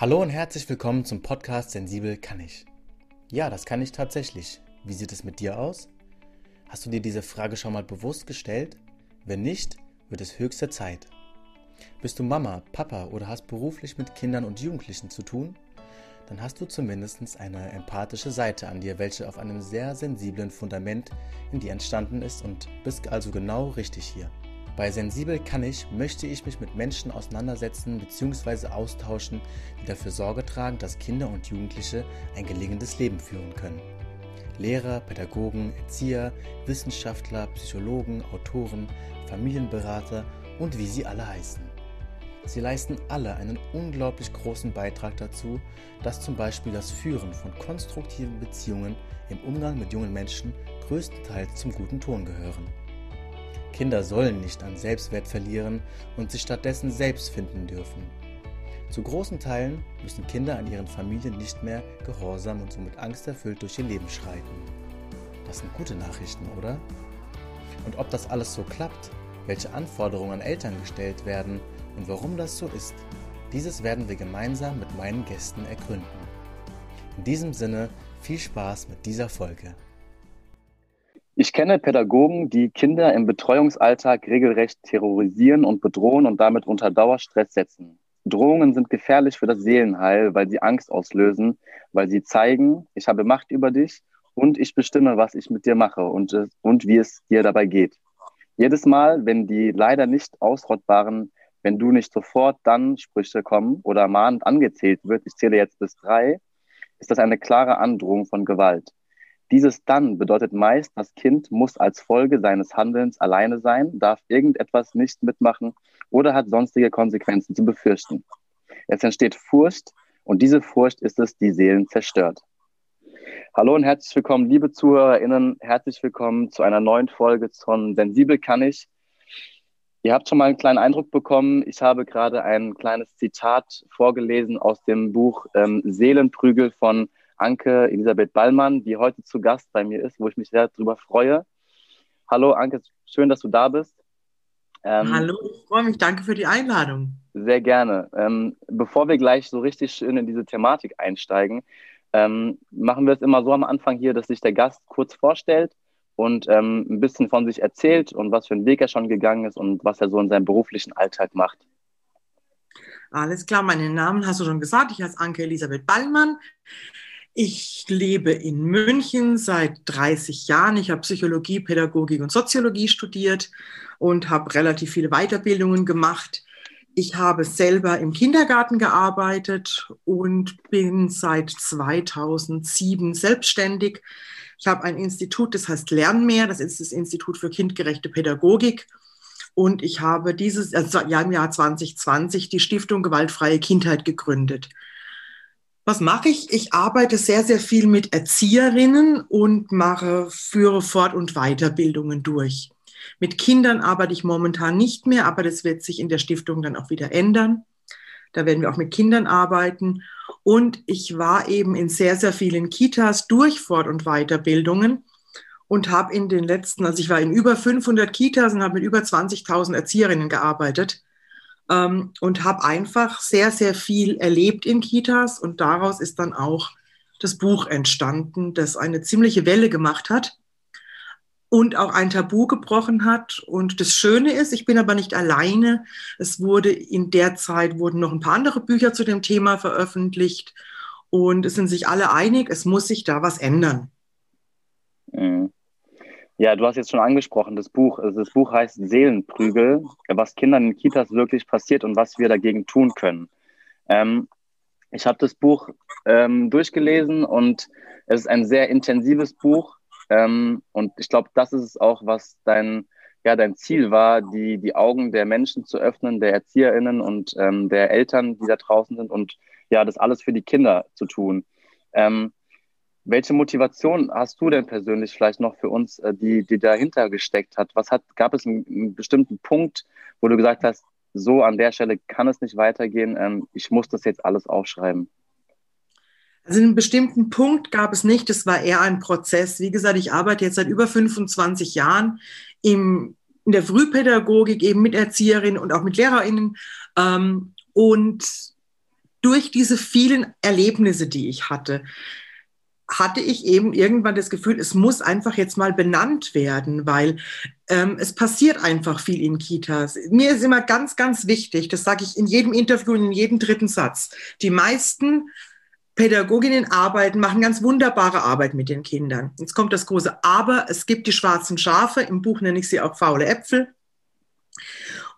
Hallo und herzlich willkommen zum Podcast Sensibel kann ich. Ja, das kann ich tatsächlich. Wie sieht es mit dir aus? Hast du dir diese Frage schon mal bewusst gestellt? Wenn nicht, wird es höchste Zeit. Bist du Mama, Papa oder hast beruflich mit Kindern und Jugendlichen zu tun? Dann hast du zumindest eine empathische Seite an dir, welche auf einem sehr sensiblen Fundament in dir entstanden ist und bist also genau richtig hier. Bei Sensibel kann ich, möchte ich mich mit Menschen auseinandersetzen bzw. austauschen, die dafür Sorge tragen, dass Kinder und Jugendliche ein gelingendes Leben führen können. Lehrer, Pädagogen, Erzieher, Wissenschaftler, Psychologen, Autoren, Familienberater und wie sie alle heißen. Sie leisten alle einen unglaublich großen Beitrag dazu, dass zum Beispiel das Führen von konstruktiven Beziehungen im Umgang mit jungen Menschen größtenteils zum guten Ton gehören. Kinder sollen nicht an Selbstwert verlieren und sich stattdessen selbst finden dürfen. Zu großen Teilen müssen Kinder an ihren Familien nicht mehr gehorsam und somit angsterfüllt durch ihr Leben schreiten. Das sind gute Nachrichten, oder? Und ob das alles so klappt, welche Anforderungen an Eltern gestellt werden und warum das so ist, dieses werden wir gemeinsam mit meinen Gästen ergründen. In diesem Sinne viel Spaß mit dieser Folge. Ich kenne Pädagogen, die Kinder im Betreuungsalltag regelrecht terrorisieren und bedrohen und damit unter Dauerstress setzen. Drohungen sind gefährlich für das Seelenheil, weil sie Angst auslösen, weil sie zeigen, ich habe Macht über dich und ich bestimme, was ich mit dir mache und, und wie es dir dabei geht. Jedes Mal, wenn die leider nicht ausrottbaren, wenn du nicht sofort dann Sprüche kommen oder mahnend angezählt wird, ich zähle jetzt bis drei, ist das eine klare Androhung von Gewalt. Dieses dann bedeutet meist, das Kind muss als Folge seines Handelns alleine sein, darf irgendetwas nicht mitmachen oder hat sonstige Konsequenzen zu befürchten. Es entsteht Furcht und diese Furcht ist es, die Seelen zerstört. Hallo und herzlich willkommen, liebe ZuhörerInnen. Herzlich willkommen zu einer neuen Folge von Sensibel kann ich. Ihr habt schon mal einen kleinen Eindruck bekommen. Ich habe gerade ein kleines Zitat vorgelesen aus dem Buch ähm, Seelenprügel von Anke Elisabeth Ballmann, die heute zu Gast bei mir ist, wo ich mich sehr darüber freue. Hallo Anke, schön, dass du da bist. Ähm, Hallo, ich freue mich. Danke für die Einladung. Sehr gerne. Ähm, bevor wir gleich so richtig schön in diese Thematik einsteigen, ähm, machen wir es immer so am Anfang hier, dass sich der Gast kurz vorstellt und ähm, ein bisschen von sich erzählt und was für einen Weg er schon gegangen ist und was er so in seinem beruflichen Alltag macht. Alles klar, meinen Namen hast du schon gesagt. Ich heiße Anke Elisabeth Ballmann. Ich lebe in München seit 30 Jahren. Ich habe Psychologie, Pädagogik und Soziologie studiert und habe relativ viele Weiterbildungen gemacht. Ich habe selber im Kindergarten gearbeitet und bin seit 2007 selbstständig. Ich habe ein Institut, das heißt Lernmehr, das ist das Institut für kindgerechte Pädagogik. Und ich habe dieses also im Jahr 2020 die Stiftung Gewaltfreie Kindheit gegründet. Was mache ich? Ich arbeite sehr, sehr viel mit Erzieherinnen und mache, führe Fort- und Weiterbildungen durch. Mit Kindern arbeite ich momentan nicht mehr, aber das wird sich in der Stiftung dann auch wieder ändern. Da werden wir auch mit Kindern arbeiten. Und ich war eben in sehr, sehr vielen Kitas durch Fort- und Weiterbildungen und habe in den letzten, also ich war in über 500 Kitas und habe mit über 20.000 Erzieherinnen gearbeitet ähm, und habe einfach sehr, sehr viel erlebt in Kitas und daraus ist dann auch das Buch entstanden, das eine ziemliche Welle gemacht hat und auch ein Tabu gebrochen hat. Und das Schöne ist, ich bin aber nicht alleine. Es wurde in der Zeit wurden noch ein paar andere Bücher zu dem Thema veröffentlicht und es sind sich alle einig, es muss sich da was ändern. Mhm. Ja, du hast jetzt schon angesprochen, das Buch. Also das Buch heißt Seelenprügel, was Kindern in Kitas wirklich passiert und was wir dagegen tun können. Ähm, ich habe das Buch ähm, durchgelesen und es ist ein sehr intensives Buch. Ähm, und ich glaube, das ist es auch, was dein, ja, dein Ziel war, die, die Augen der Menschen zu öffnen, der ErzieherInnen und ähm, der Eltern, die da draußen sind und ja, das alles für die Kinder zu tun. Ähm, welche Motivation hast du denn persönlich vielleicht noch für uns, äh, die, die dahinter gesteckt hat? Was hat, gab es einen, einen bestimmten Punkt, wo du gesagt hast, so an der Stelle kann es nicht weitergehen, ähm, ich muss das jetzt alles aufschreiben? Also einen bestimmten Punkt gab es nicht, es war eher ein Prozess. Wie gesagt, ich arbeite jetzt seit über 25 Jahren im, in der Frühpädagogik eben mit Erzieherinnen und auch mit LehrerInnen. Ähm, und durch diese vielen Erlebnisse, die ich hatte, hatte ich eben irgendwann das Gefühl, es muss einfach jetzt mal benannt werden, weil ähm, es passiert einfach viel in Kitas. Mir ist immer ganz, ganz wichtig, das sage ich in jedem Interview und in jedem dritten Satz, die meisten Pädagoginnen arbeiten, machen ganz wunderbare Arbeit mit den Kindern. Jetzt kommt das große Aber, es gibt die schwarzen Schafe, im Buch nenne ich sie auch faule Äpfel.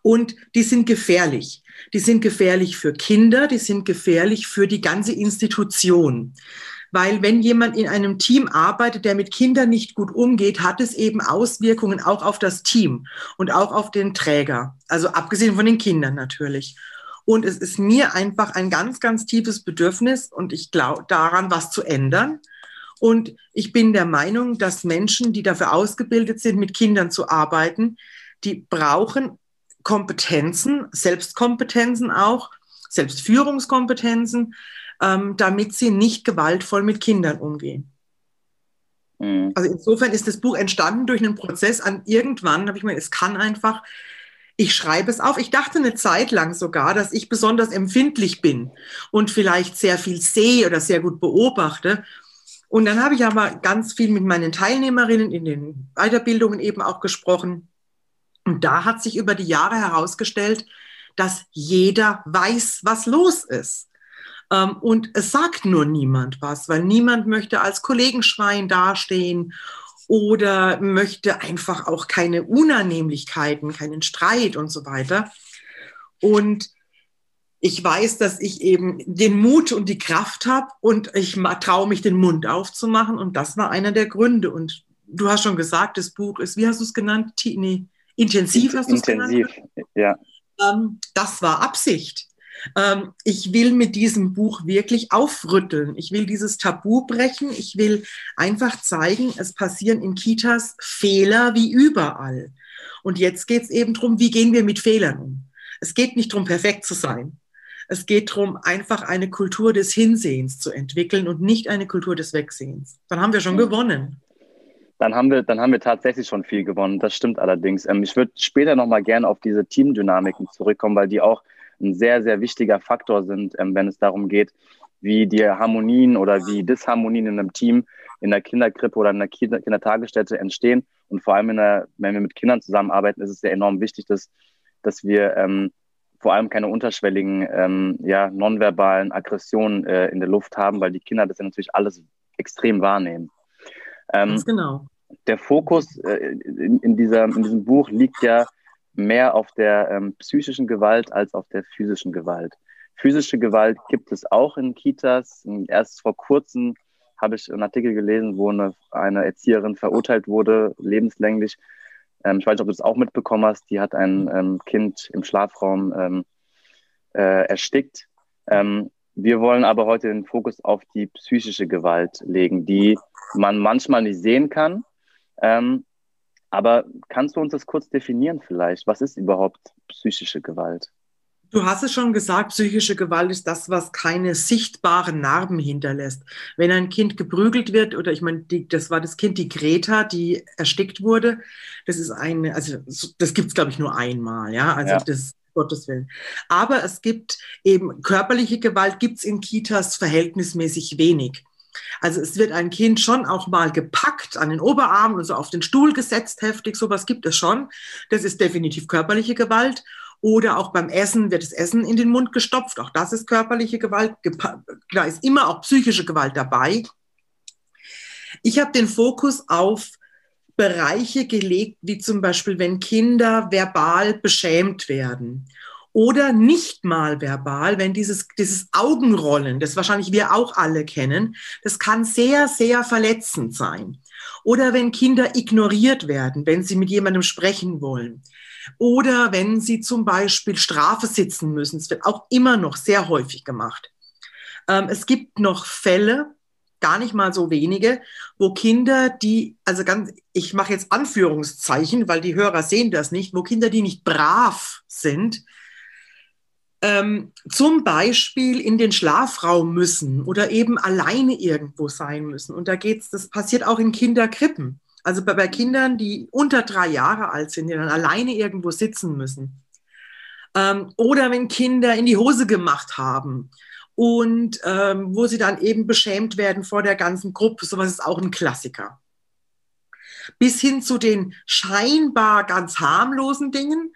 Und die sind gefährlich. Die sind gefährlich für Kinder, die sind gefährlich für die ganze Institution. Weil wenn jemand in einem Team arbeitet, der mit Kindern nicht gut umgeht, hat es eben Auswirkungen auch auf das Team und auch auf den Träger. Also abgesehen von den Kindern natürlich. Und es ist mir einfach ein ganz, ganz tiefes Bedürfnis und ich glaube daran, was zu ändern. Und ich bin der Meinung, dass Menschen, die dafür ausgebildet sind, mit Kindern zu arbeiten, die brauchen Kompetenzen, Selbstkompetenzen auch, Selbstführungskompetenzen, ähm, damit sie nicht gewaltvoll mit Kindern umgehen. Mhm. Also insofern ist das Buch entstanden durch einen Prozess an irgendwann, habe ich mir, es kann einfach, ich schreibe es auf. Ich dachte eine Zeit lang sogar, dass ich besonders empfindlich bin und vielleicht sehr viel sehe oder sehr gut beobachte. Und dann habe ich aber ganz viel mit meinen Teilnehmerinnen in den Weiterbildungen eben auch gesprochen. Und da hat sich über die Jahre herausgestellt, dass jeder weiß, was los ist. Ähm, und es sagt nur niemand was, weil niemand möchte als Kollegenschwein dastehen oder möchte einfach auch keine Unannehmlichkeiten, keinen Streit und so weiter. Und ich weiß, dass ich eben den Mut und die Kraft habe und ich traue mich, den Mund aufzumachen. Und das war einer der Gründe. Und du hast schon gesagt, das Buch ist, wie hast du es genannt? Nee, intensiv hast du es genannt? Intensiv, ja. Ähm, das war Absicht. Ähm, ich will mit diesem Buch wirklich aufrütteln. Ich will dieses Tabu brechen. Ich will einfach zeigen, es passieren in Kitas Fehler wie überall. Und jetzt geht es eben darum, wie gehen wir mit Fehlern um. Es geht nicht darum, perfekt zu sein. Es geht darum, einfach eine Kultur des Hinsehens zu entwickeln und nicht eine Kultur des Wegsehens. Dann haben wir schon ja. gewonnen dann haben wir, dann haben wir tatsächlich schon viel gewonnen. Das stimmt allerdings. Ähm, ich würde später nochmal gerne auf diese Teamdynamiken zurückkommen, weil die auch ein sehr, sehr wichtiger Faktor sind, ähm, wenn es darum geht, wie die Harmonien oder wie Disharmonien in einem Team in der Kinderkrippe oder in der Kindertagesstätte entstehen. Und vor allem, der, wenn wir mit Kindern zusammenarbeiten, ist es sehr enorm wichtig, dass, dass wir ähm, vor allem keine unterschwelligen, ähm, ja, nonverbalen Aggressionen äh, in der Luft haben, weil die Kinder das ja natürlich alles extrem wahrnehmen. Ähm, Ganz genau. Der Fokus äh, in, in, dieser, in diesem Buch liegt ja mehr auf der ähm, psychischen Gewalt als auf der physischen Gewalt. Physische Gewalt gibt es auch in Kitas. Erst vor kurzem habe ich einen Artikel gelesen, wo eine, eine Erzieherin verurteilt wurde, lebenslänglich. Ähm, ich weiß nicht, ob du das auch mitbekommen hast. Die hat ein ähm, Kind im Schlafraum ähm, äh, erstickt. Ähm, wir wollen aber heute den Fokus auf die psychische Gewalt legen, die man manchmal nicht sehen kann, ähm, aber kannst du uns das kurz definieren vielleicht? Was ist überhaupt psychische Gewalt? Du hast es schon gesagt, psychische Gewalt ist das, was keine sichtbaren Narben hinterlässt. Wenn ein Kind geprügelt wird, oder ich meine, die, das war das Kind, die Greta, die erstickt wurde, das ist eine, also das gibt es, glaube ich, nur einmal, ja. Also ja. das Gottes Willen. Aber es gibt eben körperliche Gewalt, gibt es in Kitas verhältnismäßig wenig. Also es wird ein Kind schon auch mal gepackt an den Oberarm und so auf den Stuhl gesetzt, heftig, sowas gibt es schon. Das ist definitiv körperliche Gewalt. Oder auch beim Essen wird das Essen in den Mund gestopft. Auch das ist körperliche Gewalt. Da ist immer auch psychische Gewalt dabei. Ich habe den Fokus auf Bereiche gelegt, wie zum Beispiel, wenn Kinder verbal beschämt werden oder nicht mal verbal, wenn dieses, dieses Augenrollen, das wahrscheinlich wir auch alle kennen, das kann sehr, sehr verletzend sein. Oder wenn Kinder ignoriert werden, wenn sie mit jemandem sprechen wollen. Oder wenn sie zum Beispiel Strafe sitzen müssen. Es wird auch immer noch sehr häufig gemacht. Ähm, es gibt noch Fälle, gar nicht mal so wenige, wo Kinder, die, also ganz, ich mache jetzt Anführungszeichen, weil die Hörer sehen das nicht, wo Kinder, die nicht brav sind, ähm, zum Beispiel in den Schlafraum müssen oder eben alleine irgendwo sein müssen. Und da geht's, das passiert auch in Kinderkrippen. Also bei, bei Kindern, die unter drei Jahre alt sind, die dann alleine irgendwo sitzen müssen. Ähm, oder wenn Kinder in die Hose gemacht haben und ähm, wo sie dann eben beschämt werden vor der ganzen Gruppe. Sowas ist auch ein Klassiker. Bis hin zu den scheinbar ganz harmlosen Dingen,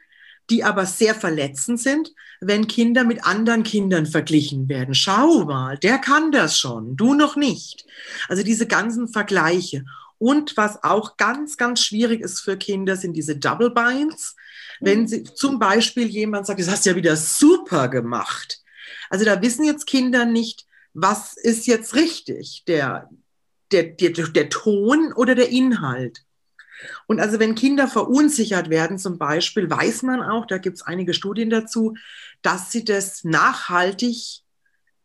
die aber sehr verletzend sind, wenn Kinder mit anderen Kindern verglichen werden. Schau mal, der kann das schon, du noch nicht. Also diese ganzen Vergleiche. Und was auch ganz, ganz schwierig ist für Kinder, sind diese Double Binds. Wenn mhm. sie zum Beispiel jemand sagt, das hast du ja wieder super gemacht. Also da wissen jetzt Kinder nicht, was ist jetzt richtig, der, der, der, der Ton oder der Inhalt. Und also wenn Kinder verunsichert werden, zum Beispiel, weiß man auch, da gibt es einige Studien dazu, dass sie das nachhaltig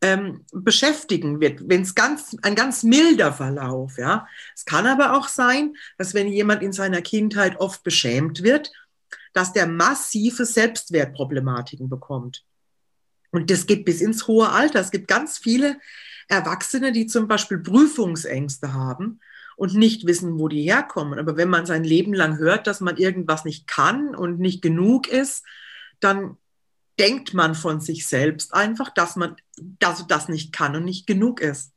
ähm, beschäftigen wird, wenn es ganz ein ganz milder Verlauf, ja. Es kann aber auch sein, dass wenn jemand in seiner Kindheit oft beschämt wird, dass der massive Selbstwertproblematiken bekommt. Und das geht bis ins hohe Alter. Es gibt ganz viele Erwachsene, die zum Beispiel Prüfungsängste haben und nicht wissen, wo die herkommen. Aber wenn man sein Leben lang hört, dass man irgendwas nicht kann und nicht genug ist, dann denkt man von sich selbst einfach, dass man dass das nicht kann und nicht genug ist.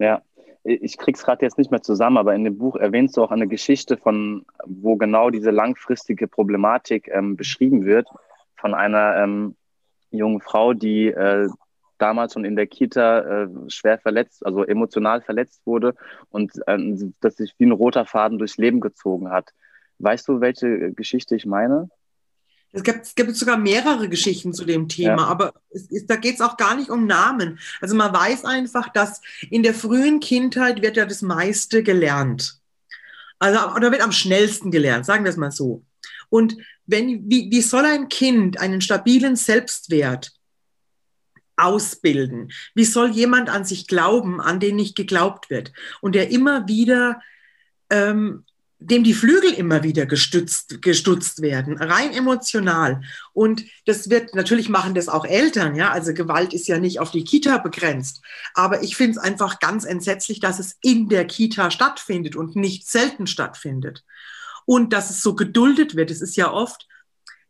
Ja, ich krieg's gerade jetzt nicht mehr zusammen, aber in dem Buch erwähnst du auch eine Geschichte von, wo genau diese langfristige Problematik ähm, beschrieben wird, von einer ähm, jungen Frau, die äh, damals schon in der Kita äh, schwer verletzt, also emotional verletzt wurde und äh, das sich wie ein roter Faden durchs Leben gezogen hat. Weißt du, welche Geschichte ich meine? Es gibt, es gibt sogar mehrere Geschichten zu dem Thema, ja. aber ist, da geht es auch gar nicht um Namen. Also man weiß einfach, dass in der frühen Kindheit wird ja das meiste gelernt. Also, oder wird am schnellsten gelernt, sagen wir es mal so. Und wenn, wie, wie soll ein Kind einen stabilen Selbstwert ausbilden? Wie soll jemand an sich glauben, an den nicht geglaubt wird und der immer wieder, ähm, dem die Flügel immer wieder gestützt, gestutzt werden, rein emotional. Und das wird, natürlich machen das auch Eltern, ja, also Gewalt ist ja nicht auf die Kita begrenzt. Aber ich finde es einfach ganz entsetzlich, dass es in der Kita stattfindet und nicht selten stattfindet. Und dass es so geduldet wird. Es ist ja oft,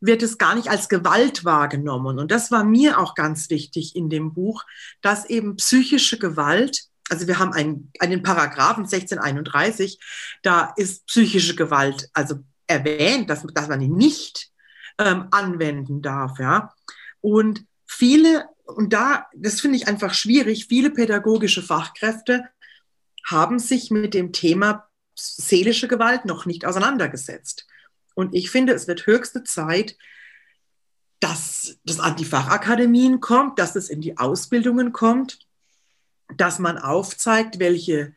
wird es gar nicht als Gewalt wahrgenommen. Und das war mir auch ganz wichtig in dem Buch, dass eben psychische Gewalt, also wir haben einen, einen Paragraphen 1631, da ist psychische Gewalt also erwähnt, dass, dass man ihn nicht ähm, anwenden darf. Ja? Und viele, und da, das finde ich einfach schwierig, viele pädagogische Fachkräfte haben sich mit dem Thema seelische Gewalt noch nicht auseinandergesetzt. Und ich finde, es wird höchste Zeit, dass das an die Fachakademien kommt, dass es in die Ausbildungen kommt, dass man aufzeigt, welche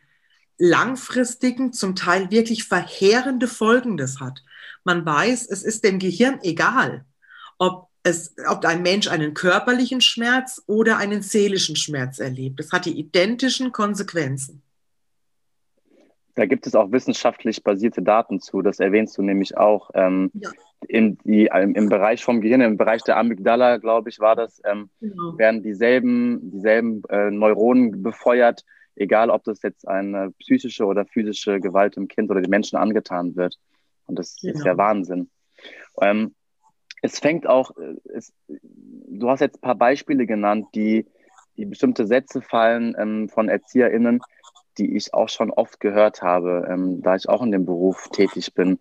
langfristigen, zum Teil wirklich verheerende Folgen das hat. Man weiß, es ist dem Gehirn egal, ob, es, ob ein Mensch einen körperlichen Schmerz oder einen seelischen Schmerz erlebt. Es hat die identischen Konsequenzen. Da gibt es auch wissenschaftlich basierte Daten zu, das erwähnst du nämlich auch. Ähm, ja. in die, im, Im Bereich vom Gehirn, im Bereich der Amygdala, glaube ich, war das, ähm, genau. werden dieselben, dieselben äh, Neuronen befeuert, egal ob das jetzt eine psychische oder physische Gewalt im Kind oder den Menschen angetan wird. Und das genau. ist ja Wahnsinn. Ähm, es fängt auch, äh, es, du hast jetzt ein paar Beispiele genannt, die, die bestimmte Sätze fallen ähm, von ErzieherInnen, die ich auch schon oft gehört habe, ähm, da ich auch in dem Beruf tätig bin.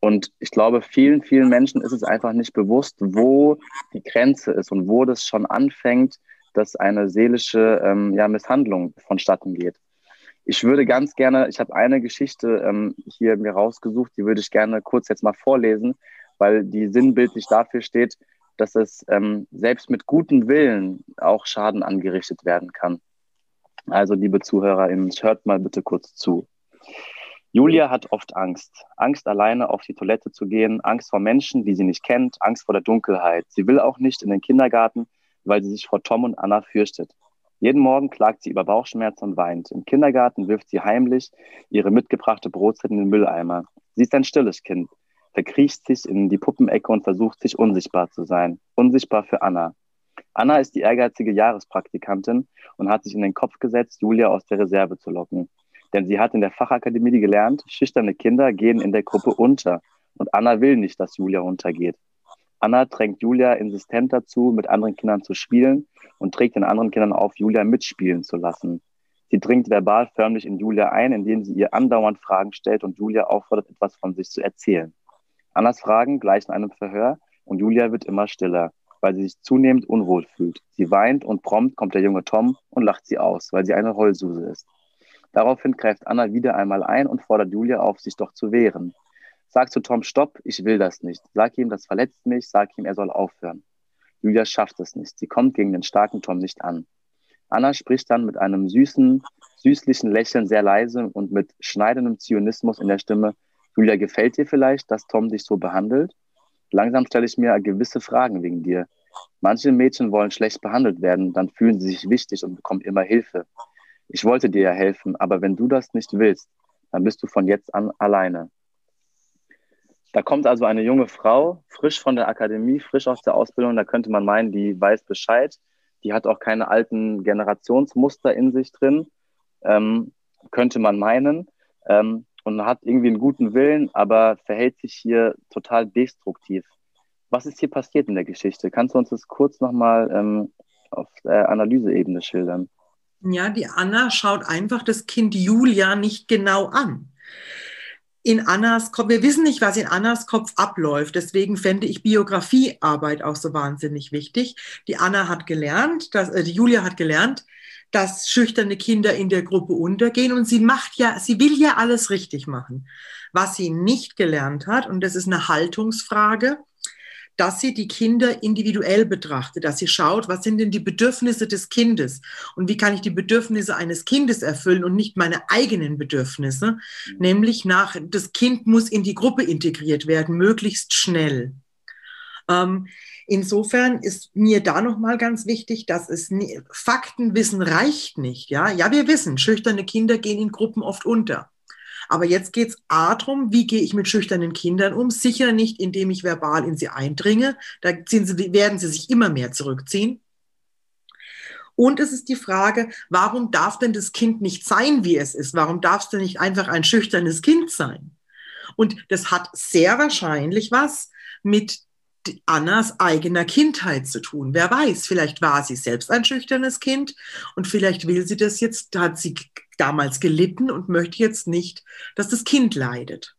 Und ich glaube, vielen, vielen Menschen ist es einfach nicht bewusst, wo die Grenze ist und wo das schon anfängt, dass eine seelische ähm, ja, Misshandlung vonstatten geht. Ich würde ganz gerne, ich habe eine Geschichte ähm, hier mir rausgesucht, die würde ich gerne kurz jetzt mal vorlesen, weil die sinnbildlich dafür steht, dass es ähm, selbst mit gutem Willen auch Schaden angerichtet werden kann. Also, liebe ZuhörerInnen, hört mal bitte kurz zu. Julia hat oft Angst. Angst, alleine auf die Toilette zu gehen, Angst vor Menschen, die sie nicht kennt, Angst vor der Dunkelheit. Sie will auch nicht in den Kindergarten, weil sie sich vor Tom und Anna fürchtet. Jeden Morgen klagt sie über Bauchschmerzen und weint. Im Kindergarten wirft sie heimlich ihre mitgebrachte Brotzeit in den Mülleimer. Sie ist ein stilles Kind, verkriecht sich in die Puppenecke und versucht sich unsichtbar zu sein. Unsichtbar für Anna. Anna ist die ehrgeizige Jahrespraktikantin und hat sich in den Kopf gesetzt, Julia aus der Reserve zu locken. Denn sie hat in der Fachakademie gelernt, schüchterne Kinder gehen in der Gruppe unter. Und Anna will nicht, dass Julia untergeht. Anna drängt Julia insistent dazu, mit anderen Kindern zu spielen und trägt den anderen Kindern auf, Julia mitspielen zu lassen. Sie dringt verbal förmlich in Julia ein, indem sie ihr andauernd Fragen stellt und Julia auffordert, etwas von sich zu erzählen. Annas Fragen gleichen einem Verhör und Julia wird immer stiller, weil sie sich zunehmend unwohl fühlt. Sie weint und prompt kommt der junge Tom und lacht sie aus, weil sie eine Heulsuse ist. Daraufhin greift Anna wieder einmal ein und fordert Julia auf, sich doch zu wehren. Sag zu Tom, stopp, ich will das nicht. Sag ihm, das verletzt mich, sag ihm, er soll aufhören. Julia schafft es nicht. Sie kommt gegen den starken Tom nicht an. Anna spricht dann mit einem süßen, süßlichen Lächeln sehr leise und mit schneidendem Zionismus in der Stimme, Julia, gefällt dir vielleicht, dass Tom dich so behandelt? Langsam stelle ich mir gewisse Fragen wegen dir. Manche Mädchen wollen schlecht behandelt werden, dann fühlen sie sich wichtig und bekommen immer Hilfe. Ich wollte dir ja helfen, aber wenn du das nicht willst, dann bist du von jetzt an alleine. Da kommt also eine junge Frau, frisch von der Akademie, frisch aus der Ausbildung, da könnte man meinen, die weiß Bescheid. Die hat auch keine alten Generationsmuster in sich drin, ähm, könnte man meinen. Ähm, und hat irgendwie einen guten Willen, aber verhält sich hier total destruktiv. Was ist hier passiert in der Geschichte? Kannst du uns das kurz nochmal ähm, auf der Analyseebene schildern? Ja, die Anna schaut einfach das Kind Julia nicht genau an in Annas Kopf, wir wissen nicht, was in Annas Kopf abläuft. Deswegen fände ich Biografiearbeit auch so wahnsinnig wichtig. Die Anna hat gelernt, dass, äh, die Julia hat gelernt, dass schüchterne Kinder in der Gruppe untergehen und sie macht ja, sie will ja alles richtig machen. Was sie nicht gelernt hat, und das ist eine Haltungsfrage, dass sie die Kinder individuell betrachtet, dass sie schaut, was sind denn die Bedürfnisse des Kindes und wie kann ich die Bedürfnisse eines Kindes erfüllen und nicht meine eigenen Bedürfnisse, nämlich nach, das Kind muss in die Gruppe integriert werden, möglichst schnell. Ähm, insofern ist mir da nochmal ganz wichtig, dass es nie, Faktenwissen reicht nicht. Ja, ja, wir wissen, schüchterne Kinder gehen in Gruppen oft unter. Aber jetzt geht es A darum, wie gehe ich mit schüchternen Kindern um? Sicher nicht, indem ich verbal in sie eindringe. Da sie, werden sie sich immer mehr zurückziehen. Und es ist die Frage, warum darf denn das Kind nicht sein, wie es ist? Warum darf es denn nicht einfach ein schüchternes Kind sein? Und das hat sehr wahrscheinlich was mit Annas eigener Kindheit zu tun. Wer weiß, vielleicht war sie selbst ein schüchternes Kind und vielleicht will sie das jetzt, hat sie damals gelitten und möchte jetzt nicht, dass das Kind leidet.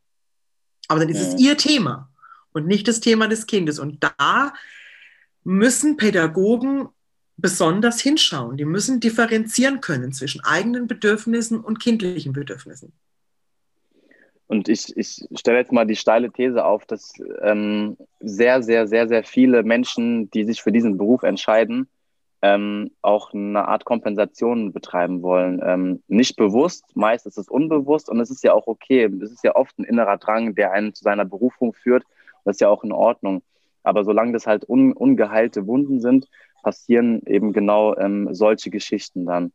Aber dann ist es ihr Thema und nicht das Thema des Kindes. Und da müssen Pädagogen besonders hinschauen. Die müssen differenzieren können zwischen eigenen Bedürfnissen und kindlichen Bedürfnissen. Und ich, ich stelle jetzt mal die steile These auf, dass ähm, sehr, sehr, sehr, sehr viele Menschen, die sich für diesen Beruf entscheiden, ähm, auch eine Art Kompensation betreiben wollen. Ähm, nicht bewusst, meist ist es unbewusst und es ist ja auch okay. Es ist ja oft ein innerer Drang, der einen zu seiner Berufung führt. Das ist ja auch in Ordnung. Aber solange das halt un, ungeheilte Wunden sind, passieren eben genau ähm, solche Geschichten dann.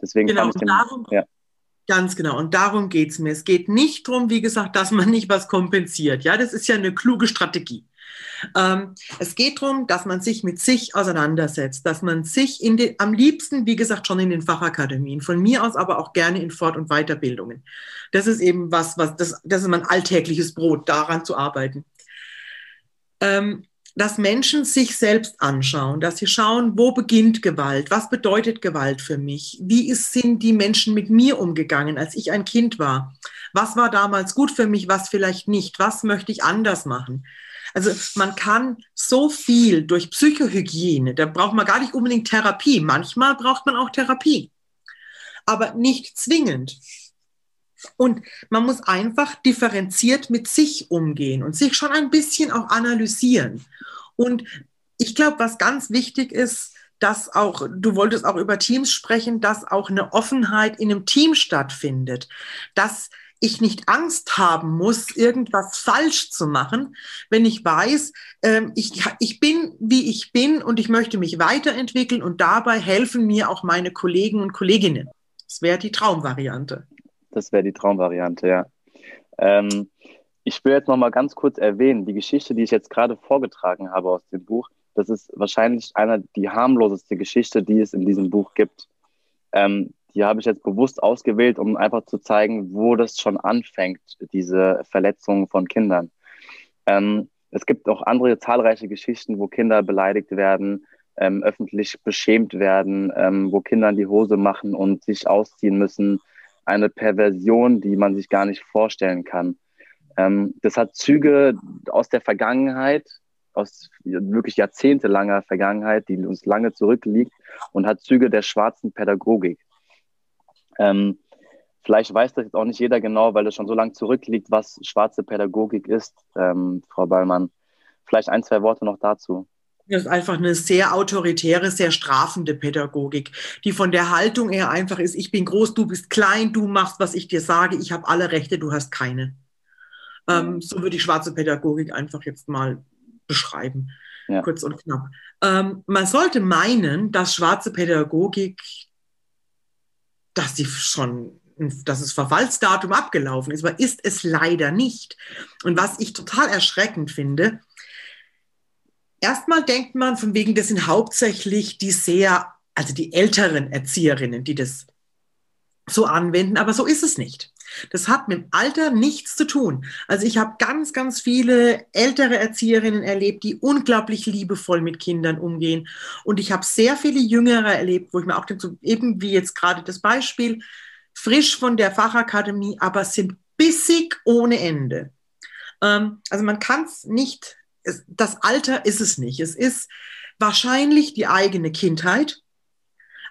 Deswegen genau, fand ich den, darum, ja. Ganz genau. Und darum geht es mir. Es geht nicht darum, wie gesagt, dass man nicht was kompensiert. Ja, das ist ja eine kluge Strategie. Ähm, es geht darum, dass man sich mit sich auseinandersetzt, dass man sich in den, am liebsten, wie gesagt, schon in den Fachakademien, von mir aus aber auch gerne in Fort- und Weiterbildungen. Das ist eben was, was das, das ist mein alltägliches Brot, daran zu arbeiten. Ähm, dass Menschen sich selbst anschauen, dass sie schauen, wo beginnt Gewalt, was bedeutet Gewalt für mich, wie ist, sind die Menschen mit mir umgegangen, als ich ein Kind war, was war damals gut für mich, was vielleicht nicht, was möchte ich anders machen. Also man kann so viel durch Psychohygiene, da braucht man gar nicht unbedingt Therapie, manchmal braucht man auch Therapie, aber nicht zwingend. Und man muss einfach differenziert mit sich umgehen und sich schon ein bisschen auch analysieren. Und ich glaube, was ganz wichtig ist, dass auch, du wolltest auch über Teams sprechen, dass auch eine Offenheit in einem Team stattfindet, dass ich nicht Angst haben muss, irgendwas falsch zu machen, wenn ich weiß, ähm, ich, ich bin, wie ich bin und ich möchte mich weiterentwickeln und dabei helfen mir auch meine Kollegen und Kolleginnen. Das wäre die Traumvariante. Das wäre die Traumvariante, ja. Ähm, ich will jetzt noch mal ganz kurz erwähnen, die Geschichte, die ich jetzt gerade vorgetragen habe aus dem Buch, das ist wahrscheinlich einer die harmloseste Geschichte, die es in diesem Buch gibt. Ähm, die habe ich jetzt bewusst ausgewählt, um einfach zu zeigen, wo das schon anfängt, diese Verletzungen von Kindern. Ähm, es gibt auch andere zahlreiche Geschichten, wo Kinder beleidigt werden, ähm, öffentlich beschämt werden, ähm, wo Kinder in die Hose machen und sich ausziehen müssen. Eine Perversion, die man sich gar nicht vorstellen kann. Ähm, das hat Züge aus der Vergangenheit, aus wirklich jahrzehntelanger Vergangenheit, die uns lange zurückliegt und hat Züge der schwarzen Pädagogik. Ähm, vielleicht weiß das jetzt auch nicht jeder genau, weil das schon so lange zurückliegt, was schwarze Pädagogik ist, ähm, Frau Ballmann. Vielleicht ein, zwei Worte noch dazu. Das ist einfach eine sehr autoritäre, sehr strafende Pädagogik, die von der Haltung eher einfach ist, ich bin groß, du bist klein, du machst, was ich dir sage, ich habe alle Rechte, du hast keine. Ähm, mhm. so würde ich schwarze Pädagogik einfach jetzt mal beschreiben, ja. kurz und knapp. Ähm, man sollte meinen, dass schwarze Pädagogik, dass sie schon, dass das Verfallsdatum abgelaufen ist, aber ist es leider nicht. Und was ich total erschreckend finde, erstmal denkt man von wegen, das sind hauptsächlich die sehr, also die älteren Erzieherinnen, die das so anwenden, aber so ist es nicht. Das hat mit dem Alter nichts zu tun. Also ich habe ganz, ganz viele ältere Erzieherinnen erlebt, die unglaublich liebevoll mit Kindern umgehen. Und ich habe sehr viele Jüngere erlebt, wo ich mir auch denke, eben wie jetzt gerade das Beispiel, frisch von der Fachakademie, aber sind bissig ohne Ende. Ähm, also man kann es nicht, das Alter ist es nicht. Es ist wahrscheinlich die eigene Kindheit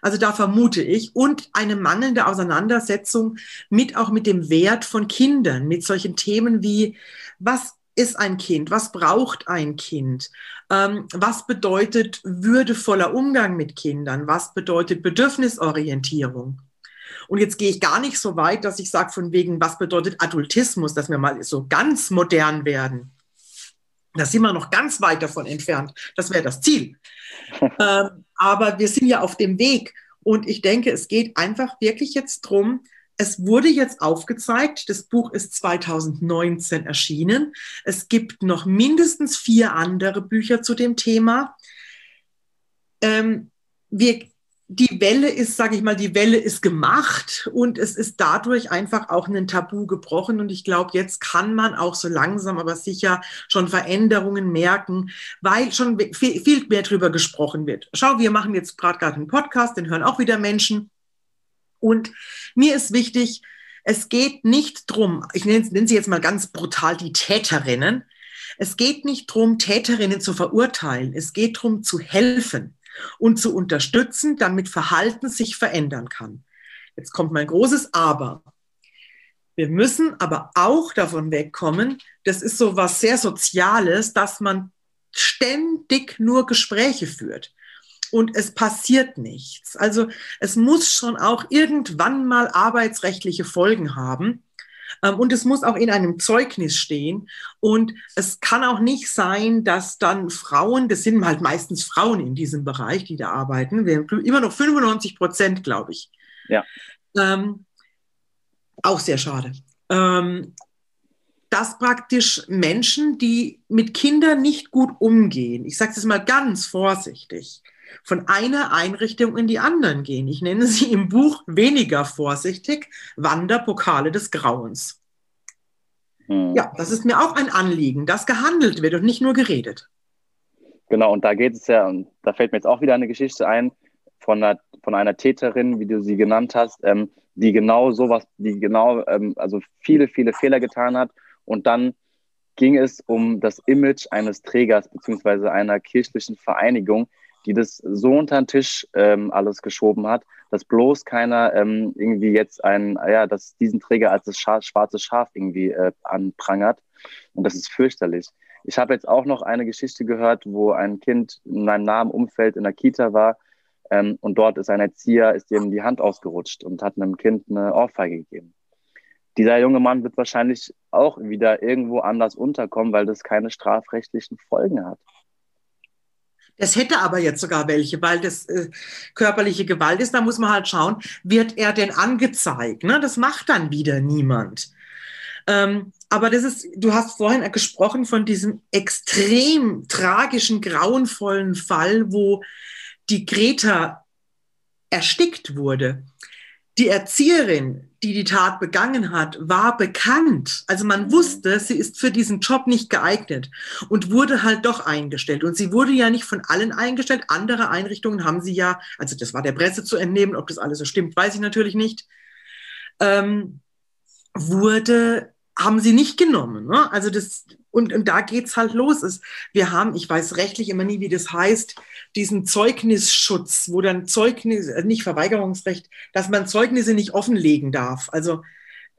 also da vermute ich und eine mangelnde Auseinandersetzung mit auch mit dem Wert von Kindern, mit solchen Themen wie was ist ein Kind? Was braucht ein Kind? Ähm, was bedeutet würdevoller Umgang mit Kindern? Was bedeutet Bedürfnisorientierung? Und jetzt gehe ich gar nicht so weit, dass ich sage, von wegen, was bedeutet Adultismus, dass wir mal so ganz modern werden. Da sind wir noch ganz weit davon entfernt. Das wäre das Ziel. ähm, aber wir sind ja auf dem Weg. Und ich denke, es geht einfach wirklich jetzt drum. es wurde jetzt aufgezeigt, das Buch ist 2019 erschienen. Es gibt noch mindestens vier andere Bücher zu dem Thema. Ähm, wir die Welle ist, sage ich mal, die Welle ist gemacht und es ist dadurch einfach auch ein Tabu gebrochen. Und ich glaube, jetzt kann man auch so langsam, aber sicher schon Veränderungen merken, weil schon viel, mehr drüber gesprochen wird. Schau, wir machen jetzt gerade einen Podcast, den hören auch wieder Menschen. Und mir ist wichtig, es geht nicht drum, ich nenne, nenne sie jetzt mal ganz brutal die Täterinnen. Es geht nicht drum, Täterinnen zu verurteilen. Es geht drum, zu helfen und zu unterstützen, damit Verhalten sich verändern kann. Jetzt kommt mein großes Aber. Wir müssen aber auch davon wegkommen, das ist so was sehr Soziales, dass man ständig nur Gespräche führt und es passiert nichts. Also es muss schon auch irgendwann mal arbeitsrechtliche Folgen haben. Ähm, und es muss auch in einem Zeugnis stehen. Und es kann auch nicht sein, dass dann Frauen, das sind halt meistens Frauen in diesem Bereich, die da arbeiten, wir haben immer noch 95 Prozent, glaube ich. Ja. Ähm, auch sehr schade. Ähm, dass praktisch Menschen, die mit Kindern nicht gut umgehen, ich sage es mal ganz vorsichtig, von einer Einrichtung in die anderen gehen. Ich nenne sie im Buch weniger vorsichtig Wanderpokale des Grauens. Hm. Ja, das ist mir auch ein Anliegen, dass gehandelt wird und nicht nur geredet. Genau, und da geht es ja, und da fällt mir jetzt auch wieder eine Geschichte ein von einer, von einer Täterin, wie du sie genannt hast, ähm, die genau sowas, die genau, ähm, also viele, viele Fehler getan hat. Und dann ging es um das Image eines Trägers beziehungsweise einer kirchlichen Vereinigung, die das so unter den Tisch ähm, alles geschoben hat, dass bloß keiner ähm, irgendwie jetzt ein, ja, dass diesen Träger als das schwarze Schaf irgendwie äh, anprangert. Und das ist fürchterlich. Ich habe jetzt auch noch eine Geschichte gehört, wo ein Kind in meinem nahen Umfeld in der Kita war ähm, und dort ist ein Erzieher, ist ihm die Hand ausgerutscht und hat einem Kind eine Ohrfeige gegeben. Dieser junge Mann wird wahrscheinlich auch wieder irgendwo anders unterkommen, weil das keine strafrechtlichen Folgen hat. Das hätte aber jetzt sogar welche, weil das äh, körperliche Gewalt ist. Da muss man halt schauen, wird er denn angezeigt? Ne? Das macht dann wieder niemand. Ähm, aber das ist, du hast vorhin gesprochen von diesem extrem tragischen, grauenvollen Fall, wo die Greta erstickt wurde. Die Erzieherin, die die Tat begangen hat, war bekannt. Also man wusste, sie ist für diesen Job nicht geeignet und wurde halt doch eingestellt. Und sie wurde ja nicht von allen eingestellt. Andere Einrichtungen haben sie ja, also das war der Presse zu entnehmen, ob das alles so stimmt, weiß ich natürlich nicht, ähm, wurde, haben sie nicht genommen. Ne? Also das, und, und da geht's halt los. Ist, wir haben, ich weiß rechtlich immer nie, wie das heißt, diesen Zeugnisschutz, wo dann Zeugnis, äh, nicht Verweigerungsrecht, dass man Zeugnisse nicht offenlegen darf. Also